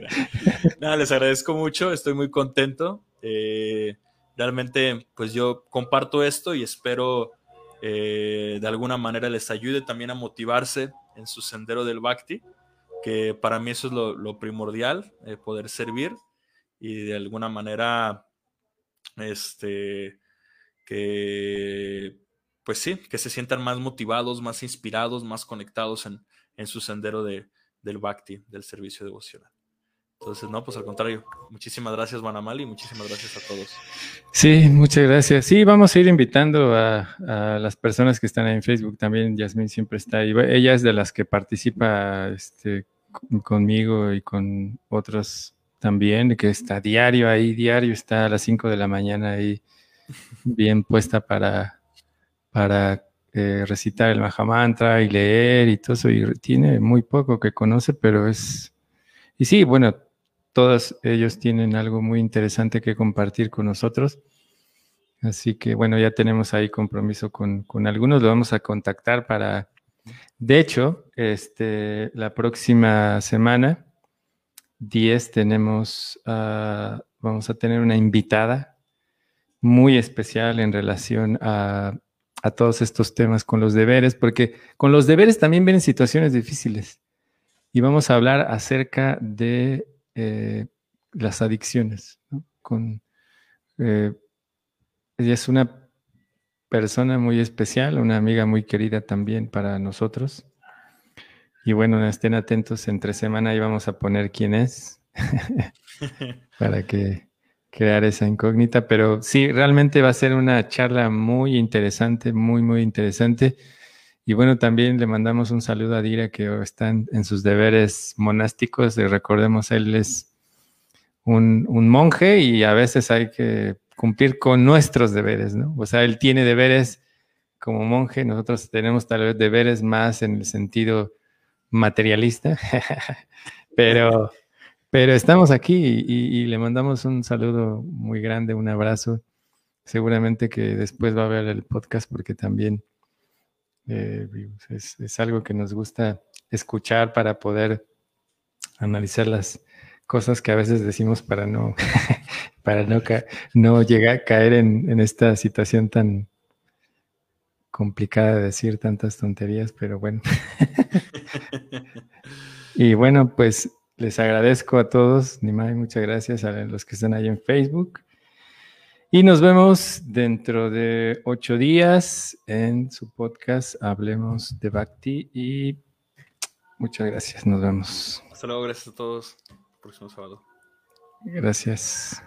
Nada, les agradezco mucho, estoy muy contento. Eh, realmente, pues yo comparto esto y espero eh, de alguna manera les ayude también a motivarse en su sendero del Bhakti, que para mí eso es lo, lo primordial, eh, poder servir y de alguna manera, este, que, pues sí, que se sientan más motivados, más inspirados, más conectados en, en su sendero de, del Bhakti, del servicio devocional. Entonces, no, pues al contrario, muchísimas gracias, Manamali, y muchísimas gracias a todos. Sí, muchas gracias. Sí, vamos a ir invitando a, a las personas que están en Facebook también. Yasmin siempre está ahí. Ella es de las que participa este, conmigo y con otros también, que está diario ahí, diario está a las 5 de la mañana ahí, bien puesta para, para eh, recitar el Mahamantra y leer y todo eso, y tiene muy poco que conoce, pero es... Y sí, bueno, todos ellos tienen algo muy interesante que compartir con nosotros. Así que bueno, ya tenemos ahí compromiso con, con algunos, lo vamos a contactar para... De hecho, este, la próxima semana, 10, tenemos, uh, vamos a tener una invitada muy especial en relación a, a, todos estos temas con los deberes, porque con los deberes también vienen situaciones difíciles. Y vamos a hablar acerca de eh, las adicciones. Con, eh, ella es una persona muy especial, una amiga muy querida también para nosotros. Y bueno, estén atentos, entre semana y vamos a poner quién es <laughs> para que crear esa incógnita. Pero sí, realmente va a ser una charla muy interesante, muy, muy interesante. Y bueno, también le mandamos un saludo a Dira que está en, sus deberes monásticos. Y recordemos, él es un, monje y a veces hay que cumplir con nuestros deberes, ¿no? O sea, él tiene deberes como monje, nosotros tenemos tal vez deberes más en el sentido materialista, <laughs> pero, pero estamos aquí y, le mandamos un saludo muy grande, un abrazo. Seguramente que después va a ver el podcast porque también eh, es, algo que nos gusta escuchar para poder analizar las cosas que a veces decimos para no, <laughs> para no, no llegar a caer en, esta situación tan complicada de decir tantas tonterías, pero bueno. <laughs> y bueno, pues les agradezco a todos, Nimai, muchas gracias a los que están ahí en Facebook. Y nos vemos dentro de ocho días en su podcast Hablemos de Bhakti y muchas gracias. Nos vemos. Hasta luego, gracias a todos. Próximo sábado. Gracias.